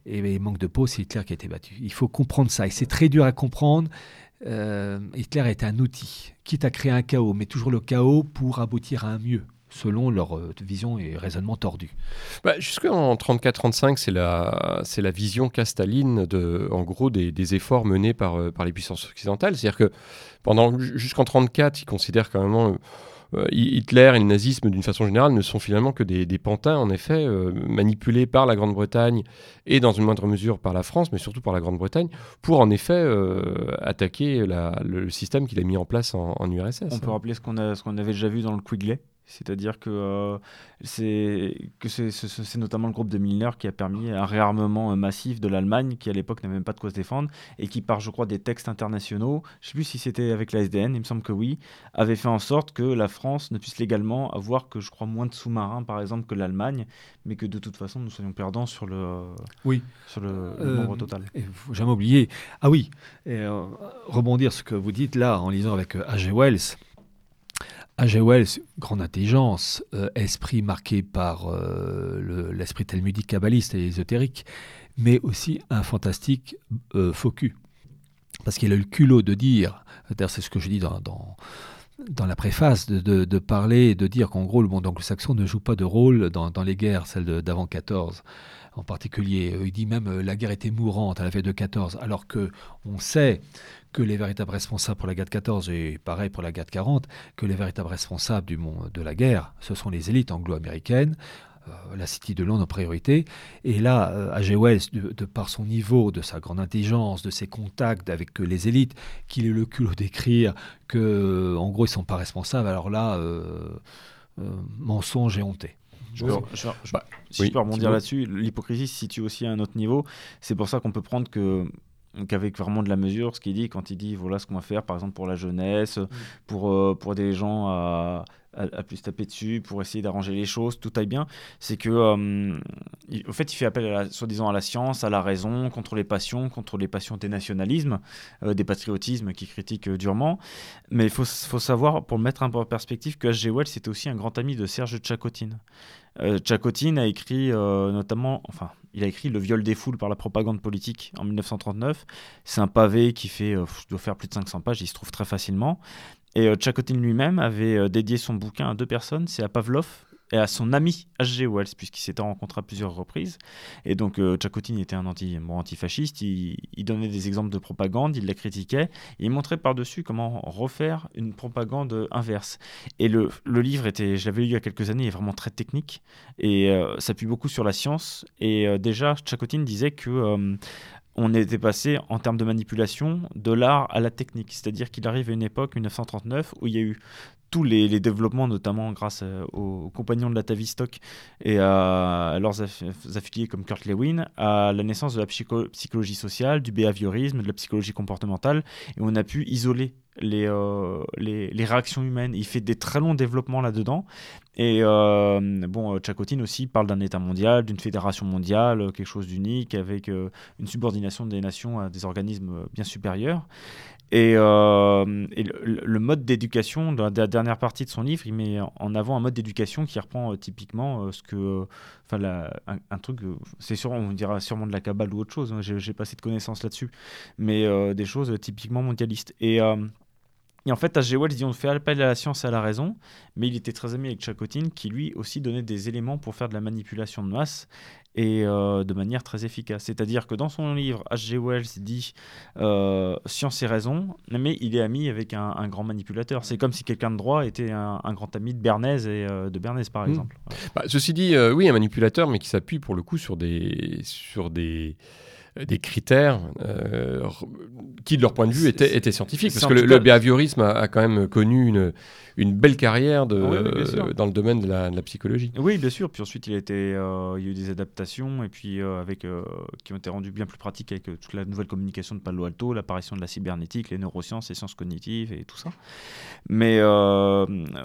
Et, manque de peau, c'est Hitler qui a été battu. Il faut comprendre ça. Et c'est très dur à comprendre. Euh, Hitler est un outil, quitte à créer un chaos, mais toujours le chaos pour aboutir à un mieux selon leur euh, vision et raisonnement tordu. Bah, Jusqu'en 34-35, c'est la, c'est la vision castaline de, en gros, des, des efforts menés par, euh, par les puissances occidentales. C'est-à-dire que pendant, jusqu'en 34, ils considèrent quand même... Euh, Hitler et le nazisme, d'une façon générale, ne sont finalement que des, des pantins, en effet, manipulés par la Grande-Bretagne et dans une moindre mesure par la France, mais surtout par la Grande-Bretagne, pour en effet attaquer la, le, système qu'il a mis en place en, URSS. On peut rappeler ce qu'on, a, ce qu'on avait déjà vu dans le Quigley? C'est-à-dire que euh, c'est notamment le groupe de Milner qui a permis un réarmement euh, massif de l'Allemagne, qui à l'époque n'avait même pas de quoi se défendre, et qui par, je crois, des textes internationaux, je ne sais plus si c'était avec la SDN, il me semble que oui, avait fait en sorte que la France ne puisse légalement avoir que, je crois, moins de sous-marins, par exemple, que l'Allemagne, mais que de toute façon, nous soyons perdants sur le, oui. sur le, euh, nombre total. Il faut jamais oublier. Ah oui, et, rebondir ce que vous dites là en lisant avec H.G. Wells. H.G. Wells, grande intelligence, euh, esprit marqué par euh, l'esprit talmudique kabbaliste et ésotérique, mais aussi un fantastique euh. Parce qu'il a le culot de dire, c'est ce que je dis dans, dans la préface de, parler de dire qu'en gros le monde anglo-saxon ne joue pas de rôle dans, les guerres, celles d'avant 14 en particulier. Il dit même la guerre était mourante à la veille de 14, alors que on sait que les véritables responsables pour la guerre de 14 et pareil pour la guerre de 40, que les véritables responsables du monde de la guerre, ce sont les élites anglo-américaines, euh, la City de Londres en priorité. Et là, euh, A.G. De, par son niveau, de sa grande intelligence, de ses contacts avec euh, les élites, qu'il ait le culot d'écrire que, en gros, ils ne sont pas responsables, alors là, mensonge et honté. Je peux, bah, si je peux rebondir là-dessus, l'hypocrisie se situe aussi à un autre niveau. C'est pour ça qu'on peut prendre que qu'avec vraiment de la mesure, ce qu'il dit quand il dit voilà ce qu'on va faire, par exemple pour la jeunesse, mm. pour, pour des gens à, à, plus taper dessus pour essayer d'arranger les choses, tout aille bien, c'est que, euh, au fait, il fait appel, soi-disant, à la science, à la raison, contre les passions, contre les passions des nationalismes, euh, des patriotismes qui critiquent euh, durement. Mais il faut, faut, savoir, pour le mettre un peu en perspective, que H.G. Wells était aussi un grand ami de Serge Tchakotine. Tchakotine a écrit notamment, enfin, il a écrit Le viol des foules par la propagande politique en 1939. C'est un pavé qui fait, doit faire plus de 500 pages, il se trouve très facilement. Et euh, Tchakotine lui-même avait euh, dédié son bouquin à deux personnes, c'est à Pavlov et à son ami H.G. Wells, puisqu'ils s'étaient rencontrés à plusieurs reprises. Et donc euh, Tchakotine était un anti, bon, antifasciste, il, donnait des exemples de propagande, il la critiquait, et il montrait par-dessus comment refaire une propagande inverse. Et le, le livre était, je l'avais lu il y a quelques années, est vraiment très technique, et euh, s'appuie beaucoup sur la science. Et déjà, Tchakotine disait que on était passé en termes de manipulation de l'art à la technique. C'est-à-dire qu'il arrive à une époque, 1939, où il y a eu tous les, développements, notamment grâce euh, aux, compagnons de la Tavistock et à, leurs affiliés comme Kurt Lewin, à la naissance de la psychologie sociale, du behaviorisme, de la psychologie comportementale, et on a pu isoler les, euh, réactions humaines. Il fait des très longs développements là-dedans. Et euh, bon, Chakotine aussi parle d'un État mondial, d'une fédération mondiale, quelque chose d'unique, avec une subordination des nations à des organismes bien supérieurs. Et, euh, le, mode d'éducation, dans la dernière partie de son livre, il met en avant un mode d'éducation qui reprend euh, typiquement euh, ce que. Enfin, un, truc, c'est sûr, on dira sûrement de la cabale ou autre chose, hein, j'ai pas assez de connaissances là-dessus, mais des choses typiquement mondialistes. Et. Et en fait, H.G. Wells dit on fait appel à la science et à la raison, mais il était très ami avec Chakotine, qui lui aussi donnait des éléments pour faire de la manipulation de masse et euh, de manière très efficace. C'est-à-dire que dans son livre, H.G. Wells dit euh, science et raison, mais il est ami avec un, grand manipulateur. C'est comme si quelqu'un de droit était un, grand ami de Bernays et euh, de Bernays par hmm. exemple. Bah, ceci dit, oui, un manipulateur, mais qui s'appuie pour le coup sur des sur des des critères qui, de leur point de vue, étaient, étaient scientifiques. Parce que le, behaviorisme a, quand même connu une, une belle carrière de, ah dans le domaine de la, psychologie. Oui, bien sûr. Puis ensuite, il a, été, euh, il y a eu des adaptations et puis euh, avec, euh, qui ont été rendues bien plus pratiques avec toute la nouvelle communication de Palo Alto, l'apparition de la cybernétique, les neurosciences, les sciences cognitives et tout ça. Mais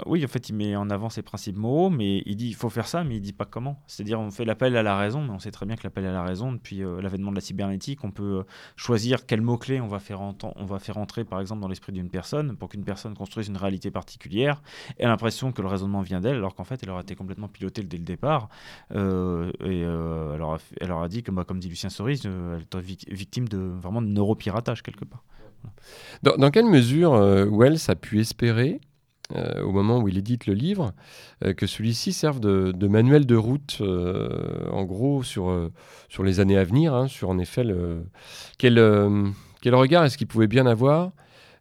oui, en fait, il met en avant ses principes moraux, mais il dit il faut faire ça, mais il dit pas comment. C'est-à-dire, on fait l'appel à la raison, mais on sait très bien que l'appel à la raison, depuis l'avènement de la cybernétique, on peut choisir quel mot-clé on, va faire on va faire entrer, par exemple, dans l'esprit d'une personne pour qu'une personne construise une réalité particulière et l'impression que le raisonnement vient d'elle, alors qu'en fait, elle aurait été complètement pilotée dès le départ. Euh, et euh, elle, aura, elle, aura, dit, que, bah, comme dit Lucien Soris, euh, elle est victime de vraiment de neuropiratage quelque part. Dans, quelle mesure Wells a pu espérer au moment où il édite le livre, que celui-ci serve de, manuel de route, en gros, sur, sur les années à venir, hein, sur en effet quel, quel regard est-ce qu'il pouvait bien avoir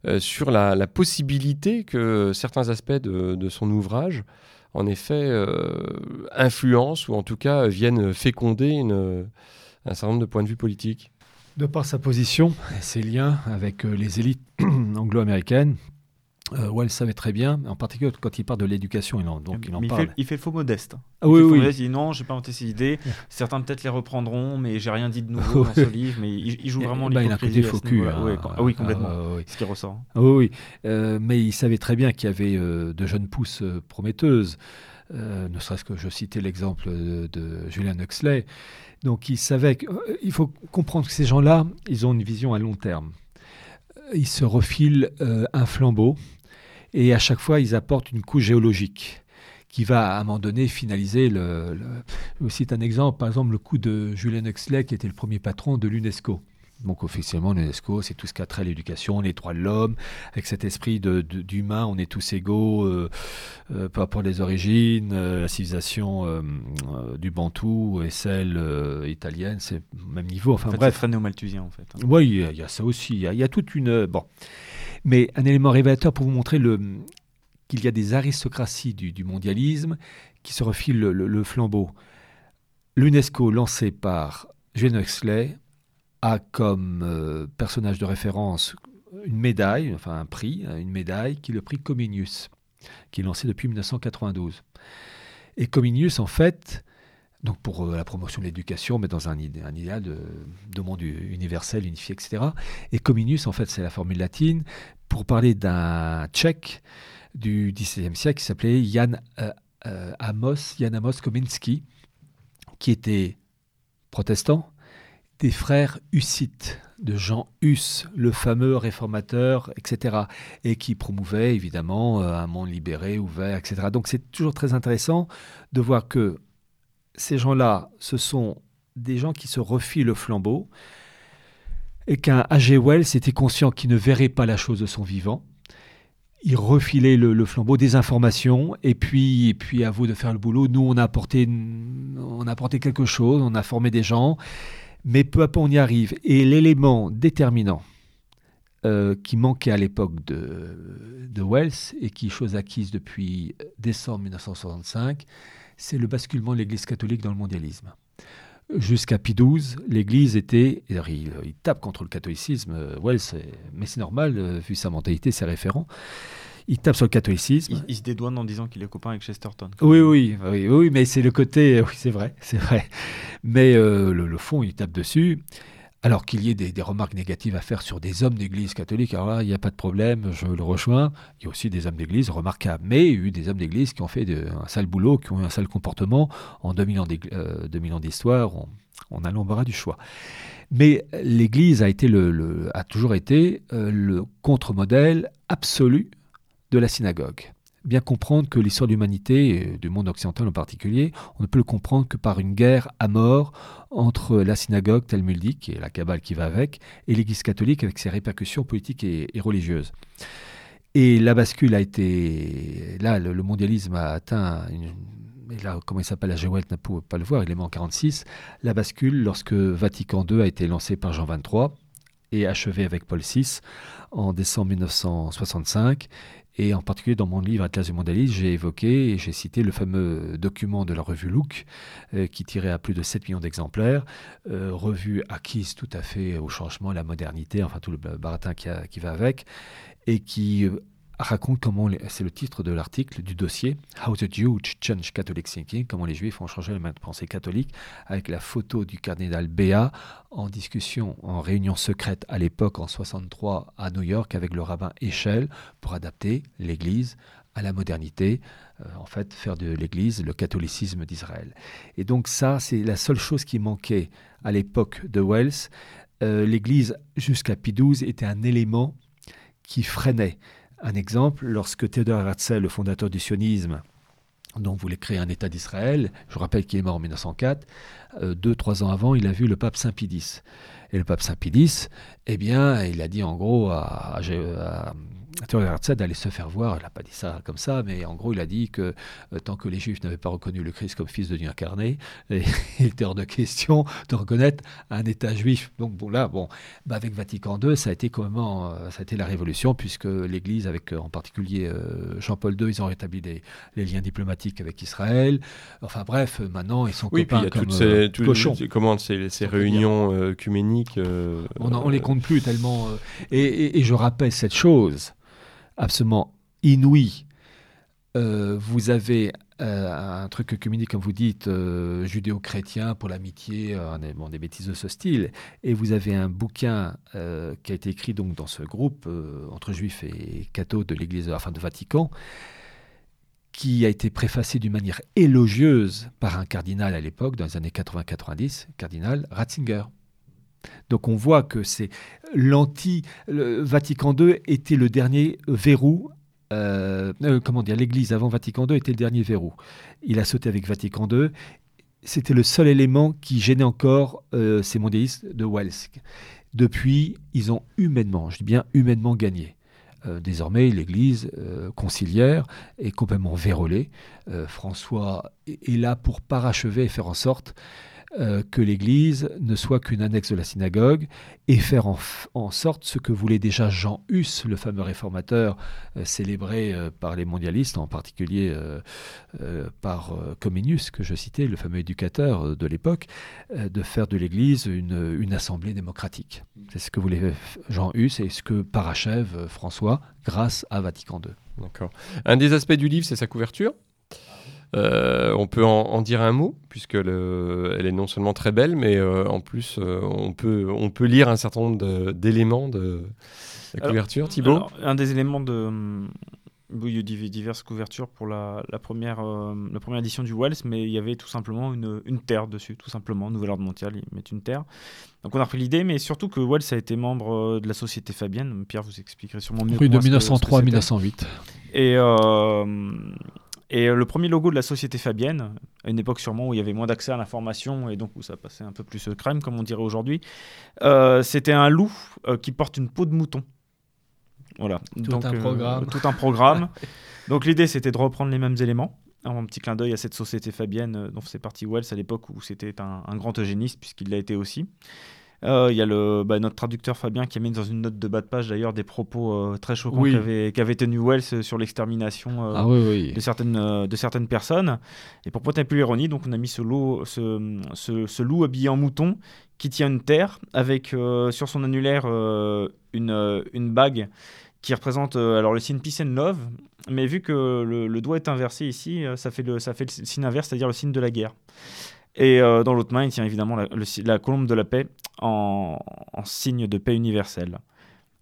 euh, sur la, possibilité que certains aspects de, son ouvrage, en effet, euh, influencent ou en tout cas viennent féconder un certain nombre de points de vue politiques. De par sa position et ses liens avec euh, les élites anglo-américaines, euh, Wells savait très bien, en particulier quand il parle de l'éducation, il en, donc il en parle. Fait, il fait faux modeste. Ah, oui, oui. Modeste, il dit non, j'ai pas inventé ces idées. Certains peut-être les reprendront, mais j'ai rien dit de nouveau dans ce livre. Mais il, joue vraiment bah, l'hypocrisie. Il a un côté faux hein. ah, oui, complètement. Ah, ce qui ressort. Ah, oui, oui. Euh, mais il savait très bien qu'il y avait euh, de jeunes pousses prometteuses. ne serait-ce que je citais l'exemple de, de Julian Huxley. Donc il savait qu'il faut comprendre que ces gens-là, ils ont une vision à long terme. Ils se refilent un flambeau et à chaque fois, ils apportent une couche géologique qui va à un moment donné finaliser le. le... Cite un exemple, par exemple le coup de Julien Huxley, qui était le premier patron de l'UNESCO. Donc officiellement, l'UNESCO, c'est tout ce qui a trait à l'éducation, les droits de l'homme, avec cet esprit d'humain, on est tous égaux, euh, euh, peu importe les origines, euh, la civilisation du Bantou et celle italienne, c'est au même niveau. Enfin en fait, bref. C'est malthusien en fait. Hein. Oui, il y, a ça aussi. Il y, a toute une. Bon. Mais un élément révélateur pour vous montrer le, qu'il y a des aristocraties du, mondialisme qui se refilent le, flambeau. L'UNESCO, lancé par Julian Huxley, a comme euh, personnage de référence une médaille, enfin un prix, hein, une médaille qui est le prix Comenius, qui est lancé depuis 1992. Et Comenius, en fait, donc pour euh, la promotion de l'éducation, mais dans un, idéal de, monde universel, unifié, etc. Et Comenius, en fait, c'est la formule latine pour parler d'un tchèque du XVIIe siècle qui s'appelait Jan euh, Amos, Jan Amos Kominski, qui était protestant, des frères hussites, de Jean Hus, le fameux réformateur, etc., et qui promouvait évidemment euh, un monde libéré, ouvert, etc. Donc c'est toujours très intéressant de voir que ces gens-là, ce sont des gens qui se refilent le flambeau, et qu'un A.G. Wells était conscient qu'il ne verrait pas la chose de son vivant. Il refilait le, flambeau des informations, et puis, puis à vous de faire le boulot. Nous, on a apporté, on a apporté quelque chose, on a formé des gens, mais peu à peu, on y arrive. Et l'élément déterminant euh, qui manquait à l'époque de, de, Wells, et qui est chose acquise depuis décembre 1965, c'est le basculement de l'Église catholique dans le mondialisme. Jusqu'à Pie XII, l'Église était. Il, il, tape contre le catholicisme, euh, Wells, mais c'est normal, euh, vu sa mentalité, ses référents il tape sur le catholicisme. Il, se dédouane en disant qu'il est copain avec Chesterton. Oui, oui, oui, oui, mais c'est le côté, oui, c'est vrai, c'est vrai. Mais euh, le, fond, il tape dessus. Alors qu'il y ait des, remarques négatives à faire sur des hommes d'église catholique, alors là, il n'y a pas de problème, je le rejoins. Il y a aussi des hommes d'église remarquables, mais il y a eu des hommes d'église qui ont fait un sale boulot, qui ont eu un sale comportement. En 2000 ans euh, d'histoire, on, on, a l'embarras du choix. Mais l'Église a toujours été euh, le contre-modèle absolu de la synagogue. Bien comprendre que l'histoire de l'humanité, du monde occidental en particulier, on ne peut le comprendre que par une guerre à mort entre la synagogue talmudique et la Kabbale qui va avec, et l'Église catholique avec ses répercussions politiques et, religieuses. Et la bascule a été. Là, le, mondialisme a atteint et là, comment il s'appelle, la Géouette n'a pas le voir, il est mort en 46, la bascule lorsque Vatican II a été lancé par Jean XXIII et achevé avec Paul VI en décembre 1965 et en particulier dans mon livre Atlas du mondialisme, j'ai évoqué et j'ai cité le fameux document de la revue Look, euh, qui tirait à plus de 7 millions d'exemplaires, euh, revue acquise tout à fait au changement, à la modernité, enfin tout le baratin qui, va avec, et qui euh, raconte comment, c'est le titre de l'article, du dossier, How the Jews Change Catholic Thinking, comment les Juifs ont changé la de pensée catholique, avec la photo du cardinal Béat en discussion, en réunion secrète à l'époque en 63 à New York avec le rabbin Echel pour adapter l'Église à la modernité, euh, en fait faire de l'Église le catholicisme d'Israël. Et donc ça, c'est la seule chose qui manquait à l'époque de Wells. Euh, L'Église, jusqu'à Pie était un élément qui freinait. Un exemple, lorsque Theodor Herzl, le fondateur du sionisme, voulait créer un État d'Israël, je rappelle qu'il est mort en 1904, euh, deux, trois ans avant, il a vu le pape Saint Pie. Et le pape Saint Pie eh bien, il a dit en gros à, Théodore d'aller se faire voir. Il n'a pas dit ça comme ça, mais en gros, il a dit que euh, tant que les Juifs n'avaient pas reconnu le Christ comme fils de Dieu incarné, il était hors de question de reconnaître un État juif. Donc bon, là, bon, bah, avec Vatican II, ça a été comment euh, Ça a été la révolution, puisque l'Église, avec euh, en particulier Jean-Paul II, ils ont rétabli les, liens diplomatiques avec Israël. Enfin bref, maintenant, ils sont oui, copains puis il y a comme toutes ces, tout, comment, ces, ces réunions œcuméniques. on, ne les compte plus tellement. et, et je rappelle cette chose absolument inouï. Euh, vous avez euh, un truc communique, comme vous dites, euh, judéo-chrétien pour l'amitié, bon, des bêtises de ce style. Et vous avez un bouquin qui a été écrit donc dans ce groupe entre juifs et cathos de l'Église, enfin de Vatican, qui a été préfacé d'une manière élogieuse par un cardinal à l'époque, dans les années 80-90, cardinal Ratzinger. Donc on voit que c'est l'anti Vatican II était le dernier verrou. Euh, euh, comment dire L'Église avant Vatican II était le dernier verrou. Il a sauté avec Vatican II. C'était le seul élément qui gênait encore euh, ces mondialistes de Wells. Depuis, ils ont humainement, je dis bien humainement gagné. Désormais, l'Église euh, conciliaire est complètement vérolée. François est là pour parachever et faire en sorte euh, que l'Église ne soit qu'une annexe de la synagogue et faire en, sorte ce que voulait déjà Jean Hus, le fameux réformateur euh, célébré euh, par les mondialistes, en particulier par Comenius, que je citais, le fameux éducateur de l'époque, de faire de l'Église une, une assemblée démocratique. C'est ce que voulait Jean Hus et ce que parachève François grâce à Vatican II. D'accord. Un des aspects du livre, c'est sa couverture. Euh, on peut en, dire un mot, puisque elle est non seulement très belle, mais euh, en plus, euh, on, peut, on peut lire un certain nombre d'éléments de, la couverture. Thibaut Un des éléments de. il y a eu diverses couvertures pour la, première, la première édition du Wells, mais il y avait tout simplement une, une terre dessus, tout simplement. Nouvelle Ordre Mondial, ils mettent une terre. Donc on a repris l'idée, mais surtout que Wells a été membre de la Société Fabienne. Pierre vous expliquerait sûrement mieux. Rue de 1903 1908. Et et euh, le premier logo de la société Fabienne, à une époque sûrement où il y avait moins d'accès à l'information et donc où ça passait un peu plus crème, comme on dirait aujourd'hui, euh, c'était un loup euh, qui porte une peau de mouton. Voilà. Tout un programme. tout un programme. donc l'idée, c'était de reprendre les mêmes éléments. Un petit clin d'œil à cette société Fabienne dont c'est parti Wells à l'époque où c'était un, un, grand eugéniste, puisqu'il l'a été aussi. Euh, il y a le, bah, notre traducteur Fabien qui a mis dans une note de bas de page d'ailleurs des propos euh, très choquants qu'avait, qu'avait tenu Wells sur l'extermination euh, ah de, certaines, de certaines personnes. Et pour pointer un peu l'ironie, donc on a mis ce, loup, ce, ce, loup habillé en mouton qui tient une terre avec sur son annulaire une, une bague qui représente alors le signe Peace and Love, mais vu que le, le doigt est inversé ici, ça fait, le, ça fait le signe inverse, c'est-à-dire le signe de la guerre. Et euh, dans l'autre main, il tient évidemment la, la colombe de la paix en, signe de paix universelle.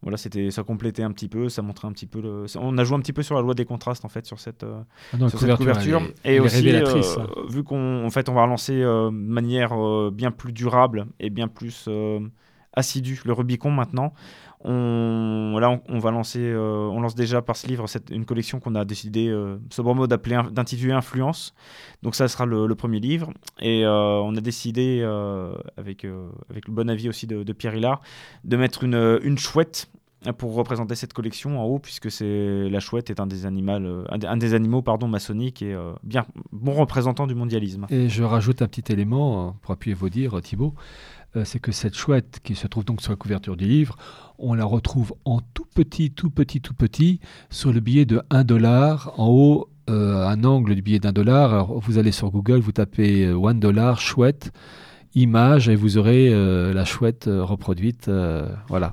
Voilà, c'était ça complétait un petit peu, ça montrait un petit peu. Le, on a joué un petit peu sur la loi des contrastes en fait sur cette, euh, ah sur couverture. et aussi, euh, vu qu'on en fait on va relancer de manière bien plus durable et bien plus assidue le Rubicon maintenant. On, là, on, va lancer, euh, on lance déjà par ce livre une collection qu'on a décidé, euh, sobrement d'appeler, d'intituler Influence. Donc ça sera le, premier livre. Et euh, on a décidé, euh, avec, avec le bon avis aussi de, Pierre Hillard, de mettre une, une chouette pour représenter cette collection en haut, puisque c'est la chouette est un des, animaux, un des, animaux pardon, maçonniques et bien bon représentant du mondialisme. Et je rajoute un petit élément pour appuyer vos dires, Thibault. Euh, c'est que cette chouette qui se trouve donc sur la couverture du livre, on la retrouve en tout petit, tout petit, tout petit sur le billet de 1 dollar en haut, euh, un angle du billet d'un dollar. Alors vous allez sur Google, vous tapez 1 euh, dollar chouette image et vous aurez la chouette reproduite. voilà.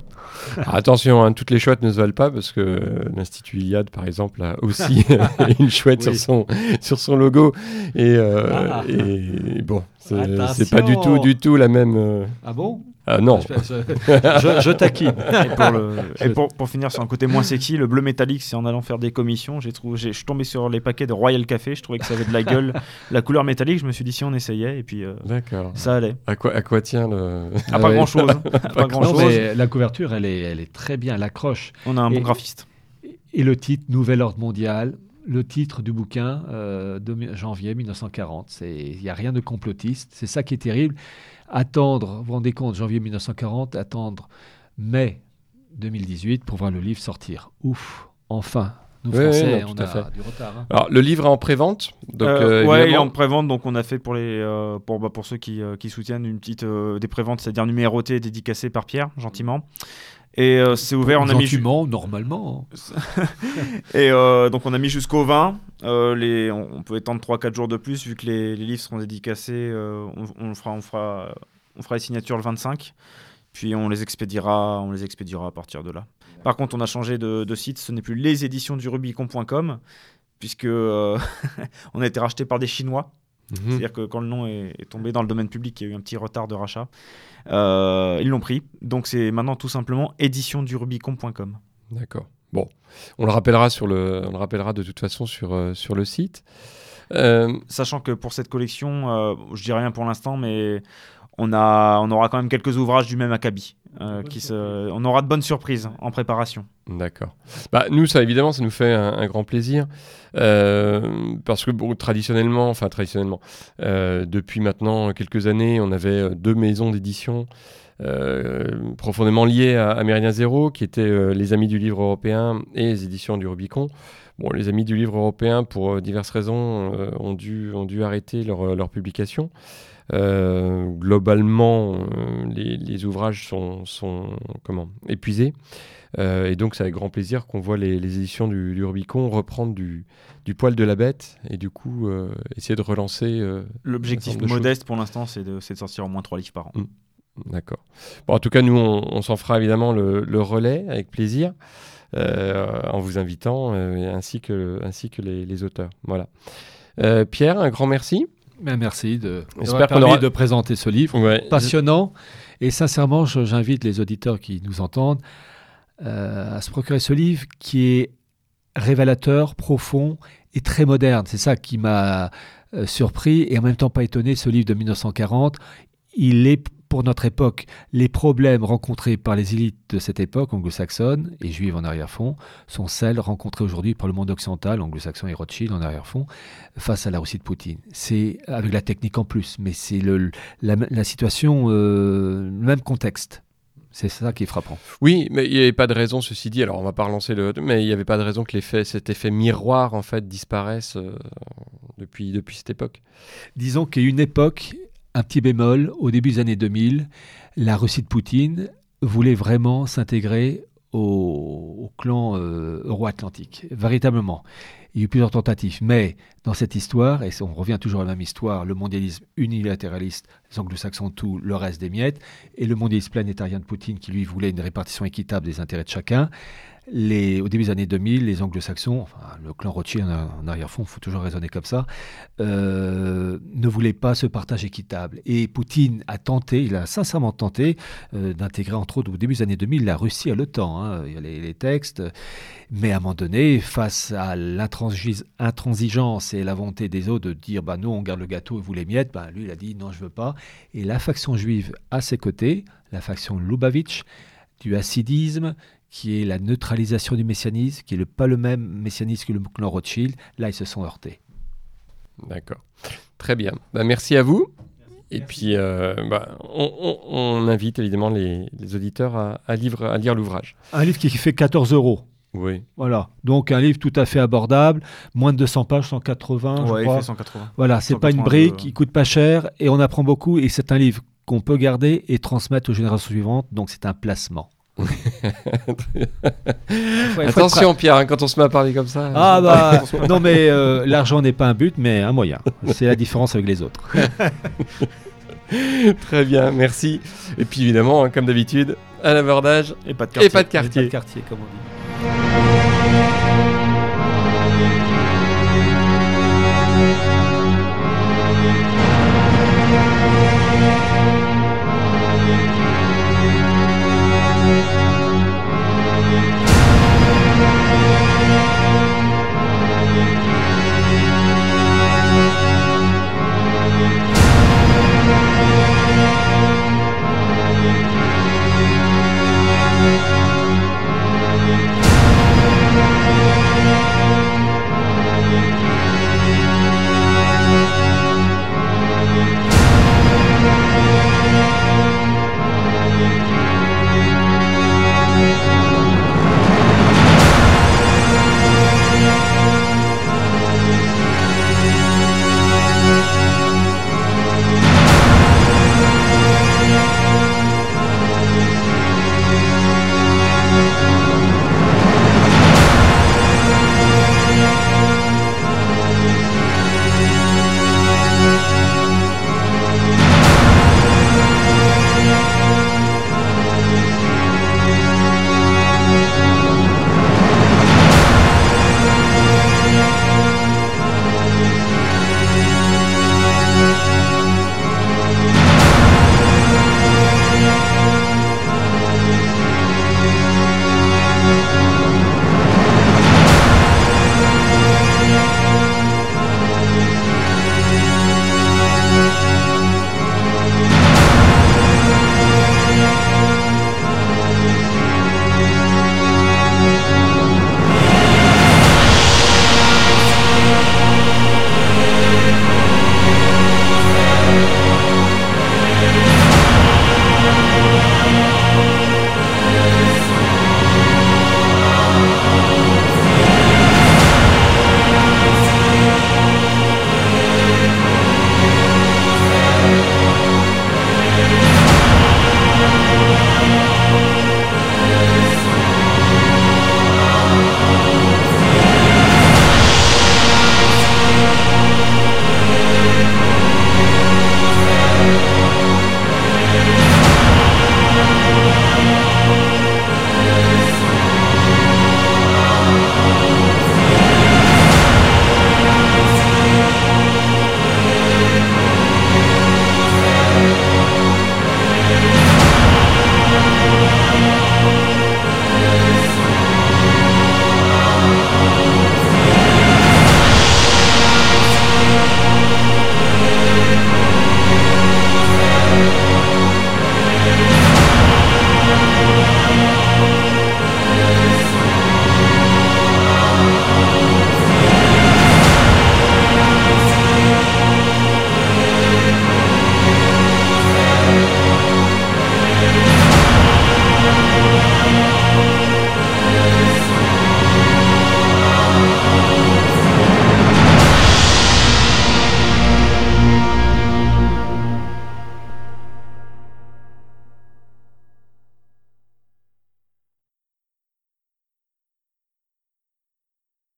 attention, hein, toutes les chouettes ne se valent pas parce que l'Institut Iliade, par exemple, a aussi une chouette sur, son, sur son logo. Et, ah. et bon, c'est pas du tout, du tout la même. Euh, ah bon? Ah, non. je, je, taquine. Et, pour, pour, finir sur un côté moins sexy, le bleu métallique, c'est en allant faire des commissions. J'ai trouvé, je suis tombé sur les paquets de Royal Café. Je trouvais que ça avait de la gueule. la couleur métallique, je me suis dit si on essayait. Et puis, euh, ça allait. À quoi, à quoi tient le. Ah, pas grand chose. pas grand chose. Mais la couverture, elle est, elle est très bien. Elle accroche. On a un bon graphiste. Et le titre, Nouvel Ordre Mondial, le titre du bouquin euh, de janvier 1940. Il n'y a rien de complotiste. C'est ça qui est terrible. Attendre, vous vous rendez compte, janvier 1940, attendre mai 2018 pour voir le livre sortir. Ouf, enfin. Nous, Français, on a fait. du retard. Hein. Alors, le livre est en prévente donc, euh, euh, Ouais, il est en prévente. Donc, on a fait pour, les, pour, bah, pour ceux qui, qui, soutiennent une petite des préventes, c'est-à-dire numéroté dédicacé par Pierre, gentiment. Et euh, c'est ouvert, on a mis. normalement. et euh, donc on a mis jusqu'au 20. Euh, les, on, peut étendre 3-4 jours de plus, vu que les, les livres seront dédicacés. On, fera, on, fera, on fera les signatures le 25. Puis on les expédiera, on les expédiera à partir de là. Par contre, on a changé de, de site. Ce n'est plus leséditionsdurubicon.com, puisque on a été racheté par des Chinois. Mhm. C'est-à-dire que quand le nom est, est, tombé dans le domaine public, il y a eu un petit retard de rachat. Euh, ils l'ont pris. Donc c'est maintenant tout simplement éditiondurubicon.com. D'accord. Bon, on le rappellera sur le, on le rappellera de toute façon sur euh, sur le site. Euh, Sachant que pour cette collection, je dis rien pour l'instant, mais on a, on aura quand même quelques ouvrages du même acabit. Qui se, on aura de bonnes surprises en préparation. D'accord. Bah, nous, ça évidemment, ça nous fait un, grand plaisir euh, parce que bon, traditionnellement, enfin traditionnellement, euh, depuis maintenant quelques années, on avait euh, deux maisons d'édition profondément liés à, Méridien Zéro, qui étaient les Amis du Livre Européen et les éditions du Rubicon. Bon, les Amis du Livre Européen, pour diverses raisons, ont, dû, ont dû arrêter leur, leur publication. Globalement, les, ouvrages sont, sont comment, épuisés. Euh, et donc, c'est avec grand plaisir qu'on voit les, éditions du, Rubicon reprendre du, poil de la bête et du coup euh, essayer de relancer. Euh, L'objectif modeste pour l'instant, c'est de, sortir au moins trois livres par an. Mm. D'accord. Bon, en tout cas, nous, on, s'en fera évidemment le, relais avec plaisir. en vous invitant, ainsi que, ainsi que les, auteurs. Voilà. Pierre, un grand merci. Ben, merci de, permis de présenter ce livre passionnant. Et sincèrement, j'invite les auditeurs qui nous entendent euh, à se procurer ce livre qui est révélateur, profond et très moderne. C'est ça qui m'a euh, surpris et en même temps pas étonné. Ce livre de 1940, il est pour notre époque, les problèmes rencontrés par les élites de cette époque, anglo-saxonne et juive en arrière-fond, sont celles rencontrées aujourd'hui par le monde occidental, anglo-saxon et Rothschild en arrière-fond, face à la Russie de Poutine. C'est avec la technique en plus, mais c'est la, la, situation, euh, le même contexte. C'est ça qui est frappant. Oui, mais il n'y avait pas de raison, ceci dit, alors on va pas relancer le... Mais il n'y avait pas de raison que l'effet, cet effet miroir, en fait, disparaisse euh, depuis, depuis cette époque. Disons qu'il y a une époque, un petit bémol, au début des années 2000, la Russie de Poutine voulait vraiment s'intégrer au, clan euh, euro-atlantique, véritablement. Il y a eu plusieurs tentatives, mais dans cette histoire, et on revient toujours à la même histoire, le mondialisme unilatéraliste, les anglo-saxons tout, le reste des miettes, et le mondialisme planétarien de Poutine qui lui voulait une répartition équitable des intérêts de chacun, au début des années 2000, les anglo-saxons, le clan Rothschild en, arrière-fond, il faut toujours raisonner comme ça, euh, ne voulaient pas ce partage équitable. Et Poutine a tenté, il a sincèrement tenté euh, d'intégrer, entre autres, au début des années 2000, la Russie à l'OTAN. Hein. il y a les, textes. Mais à un moment donné, face à l'intransigeance et la volonté des autres de dire bah, nous, on garde le gâteau et vous les miettes, bah, lui, il a dit non, je veux pas. Et la faction juive à ses côtés, la faction Lubavitch, du hassidisme, qui est la neutralisation du messianisme, qui n'est pas le même messianisme que le clan Rothschild. Là, ils se sont heurtés. D'accord. Très bien. Bah, merci à vous. Et puis, euh, bah, on, invite évidemment les, auditeurs à, à, à lire l'ouvrage. Un livre qui fait 14 euros. Oui. Voilà. Donc un livre tout à fait abordable, moins de 200 pages, 180. Ouais, je crois. Il fait 180. Voilà, c'est pas une brique, il coûte pas cher et on apprend beaucoup et c'est un livre qu'on peut garder et transmettre aux générations suivantes. Donc c'est un placement. Attention Pierre, hein, quand on se met à parler comme ça. Ah bah non mais euh, l'argent n'est pas un but mais un moyen. C'est la différence avec les autres. Très bien, merci. Et puis évidemment, hein, comme d'habitude, à l'abordage et pas de quartier. Et pas de quartier. Et pas de quartier comme on dit.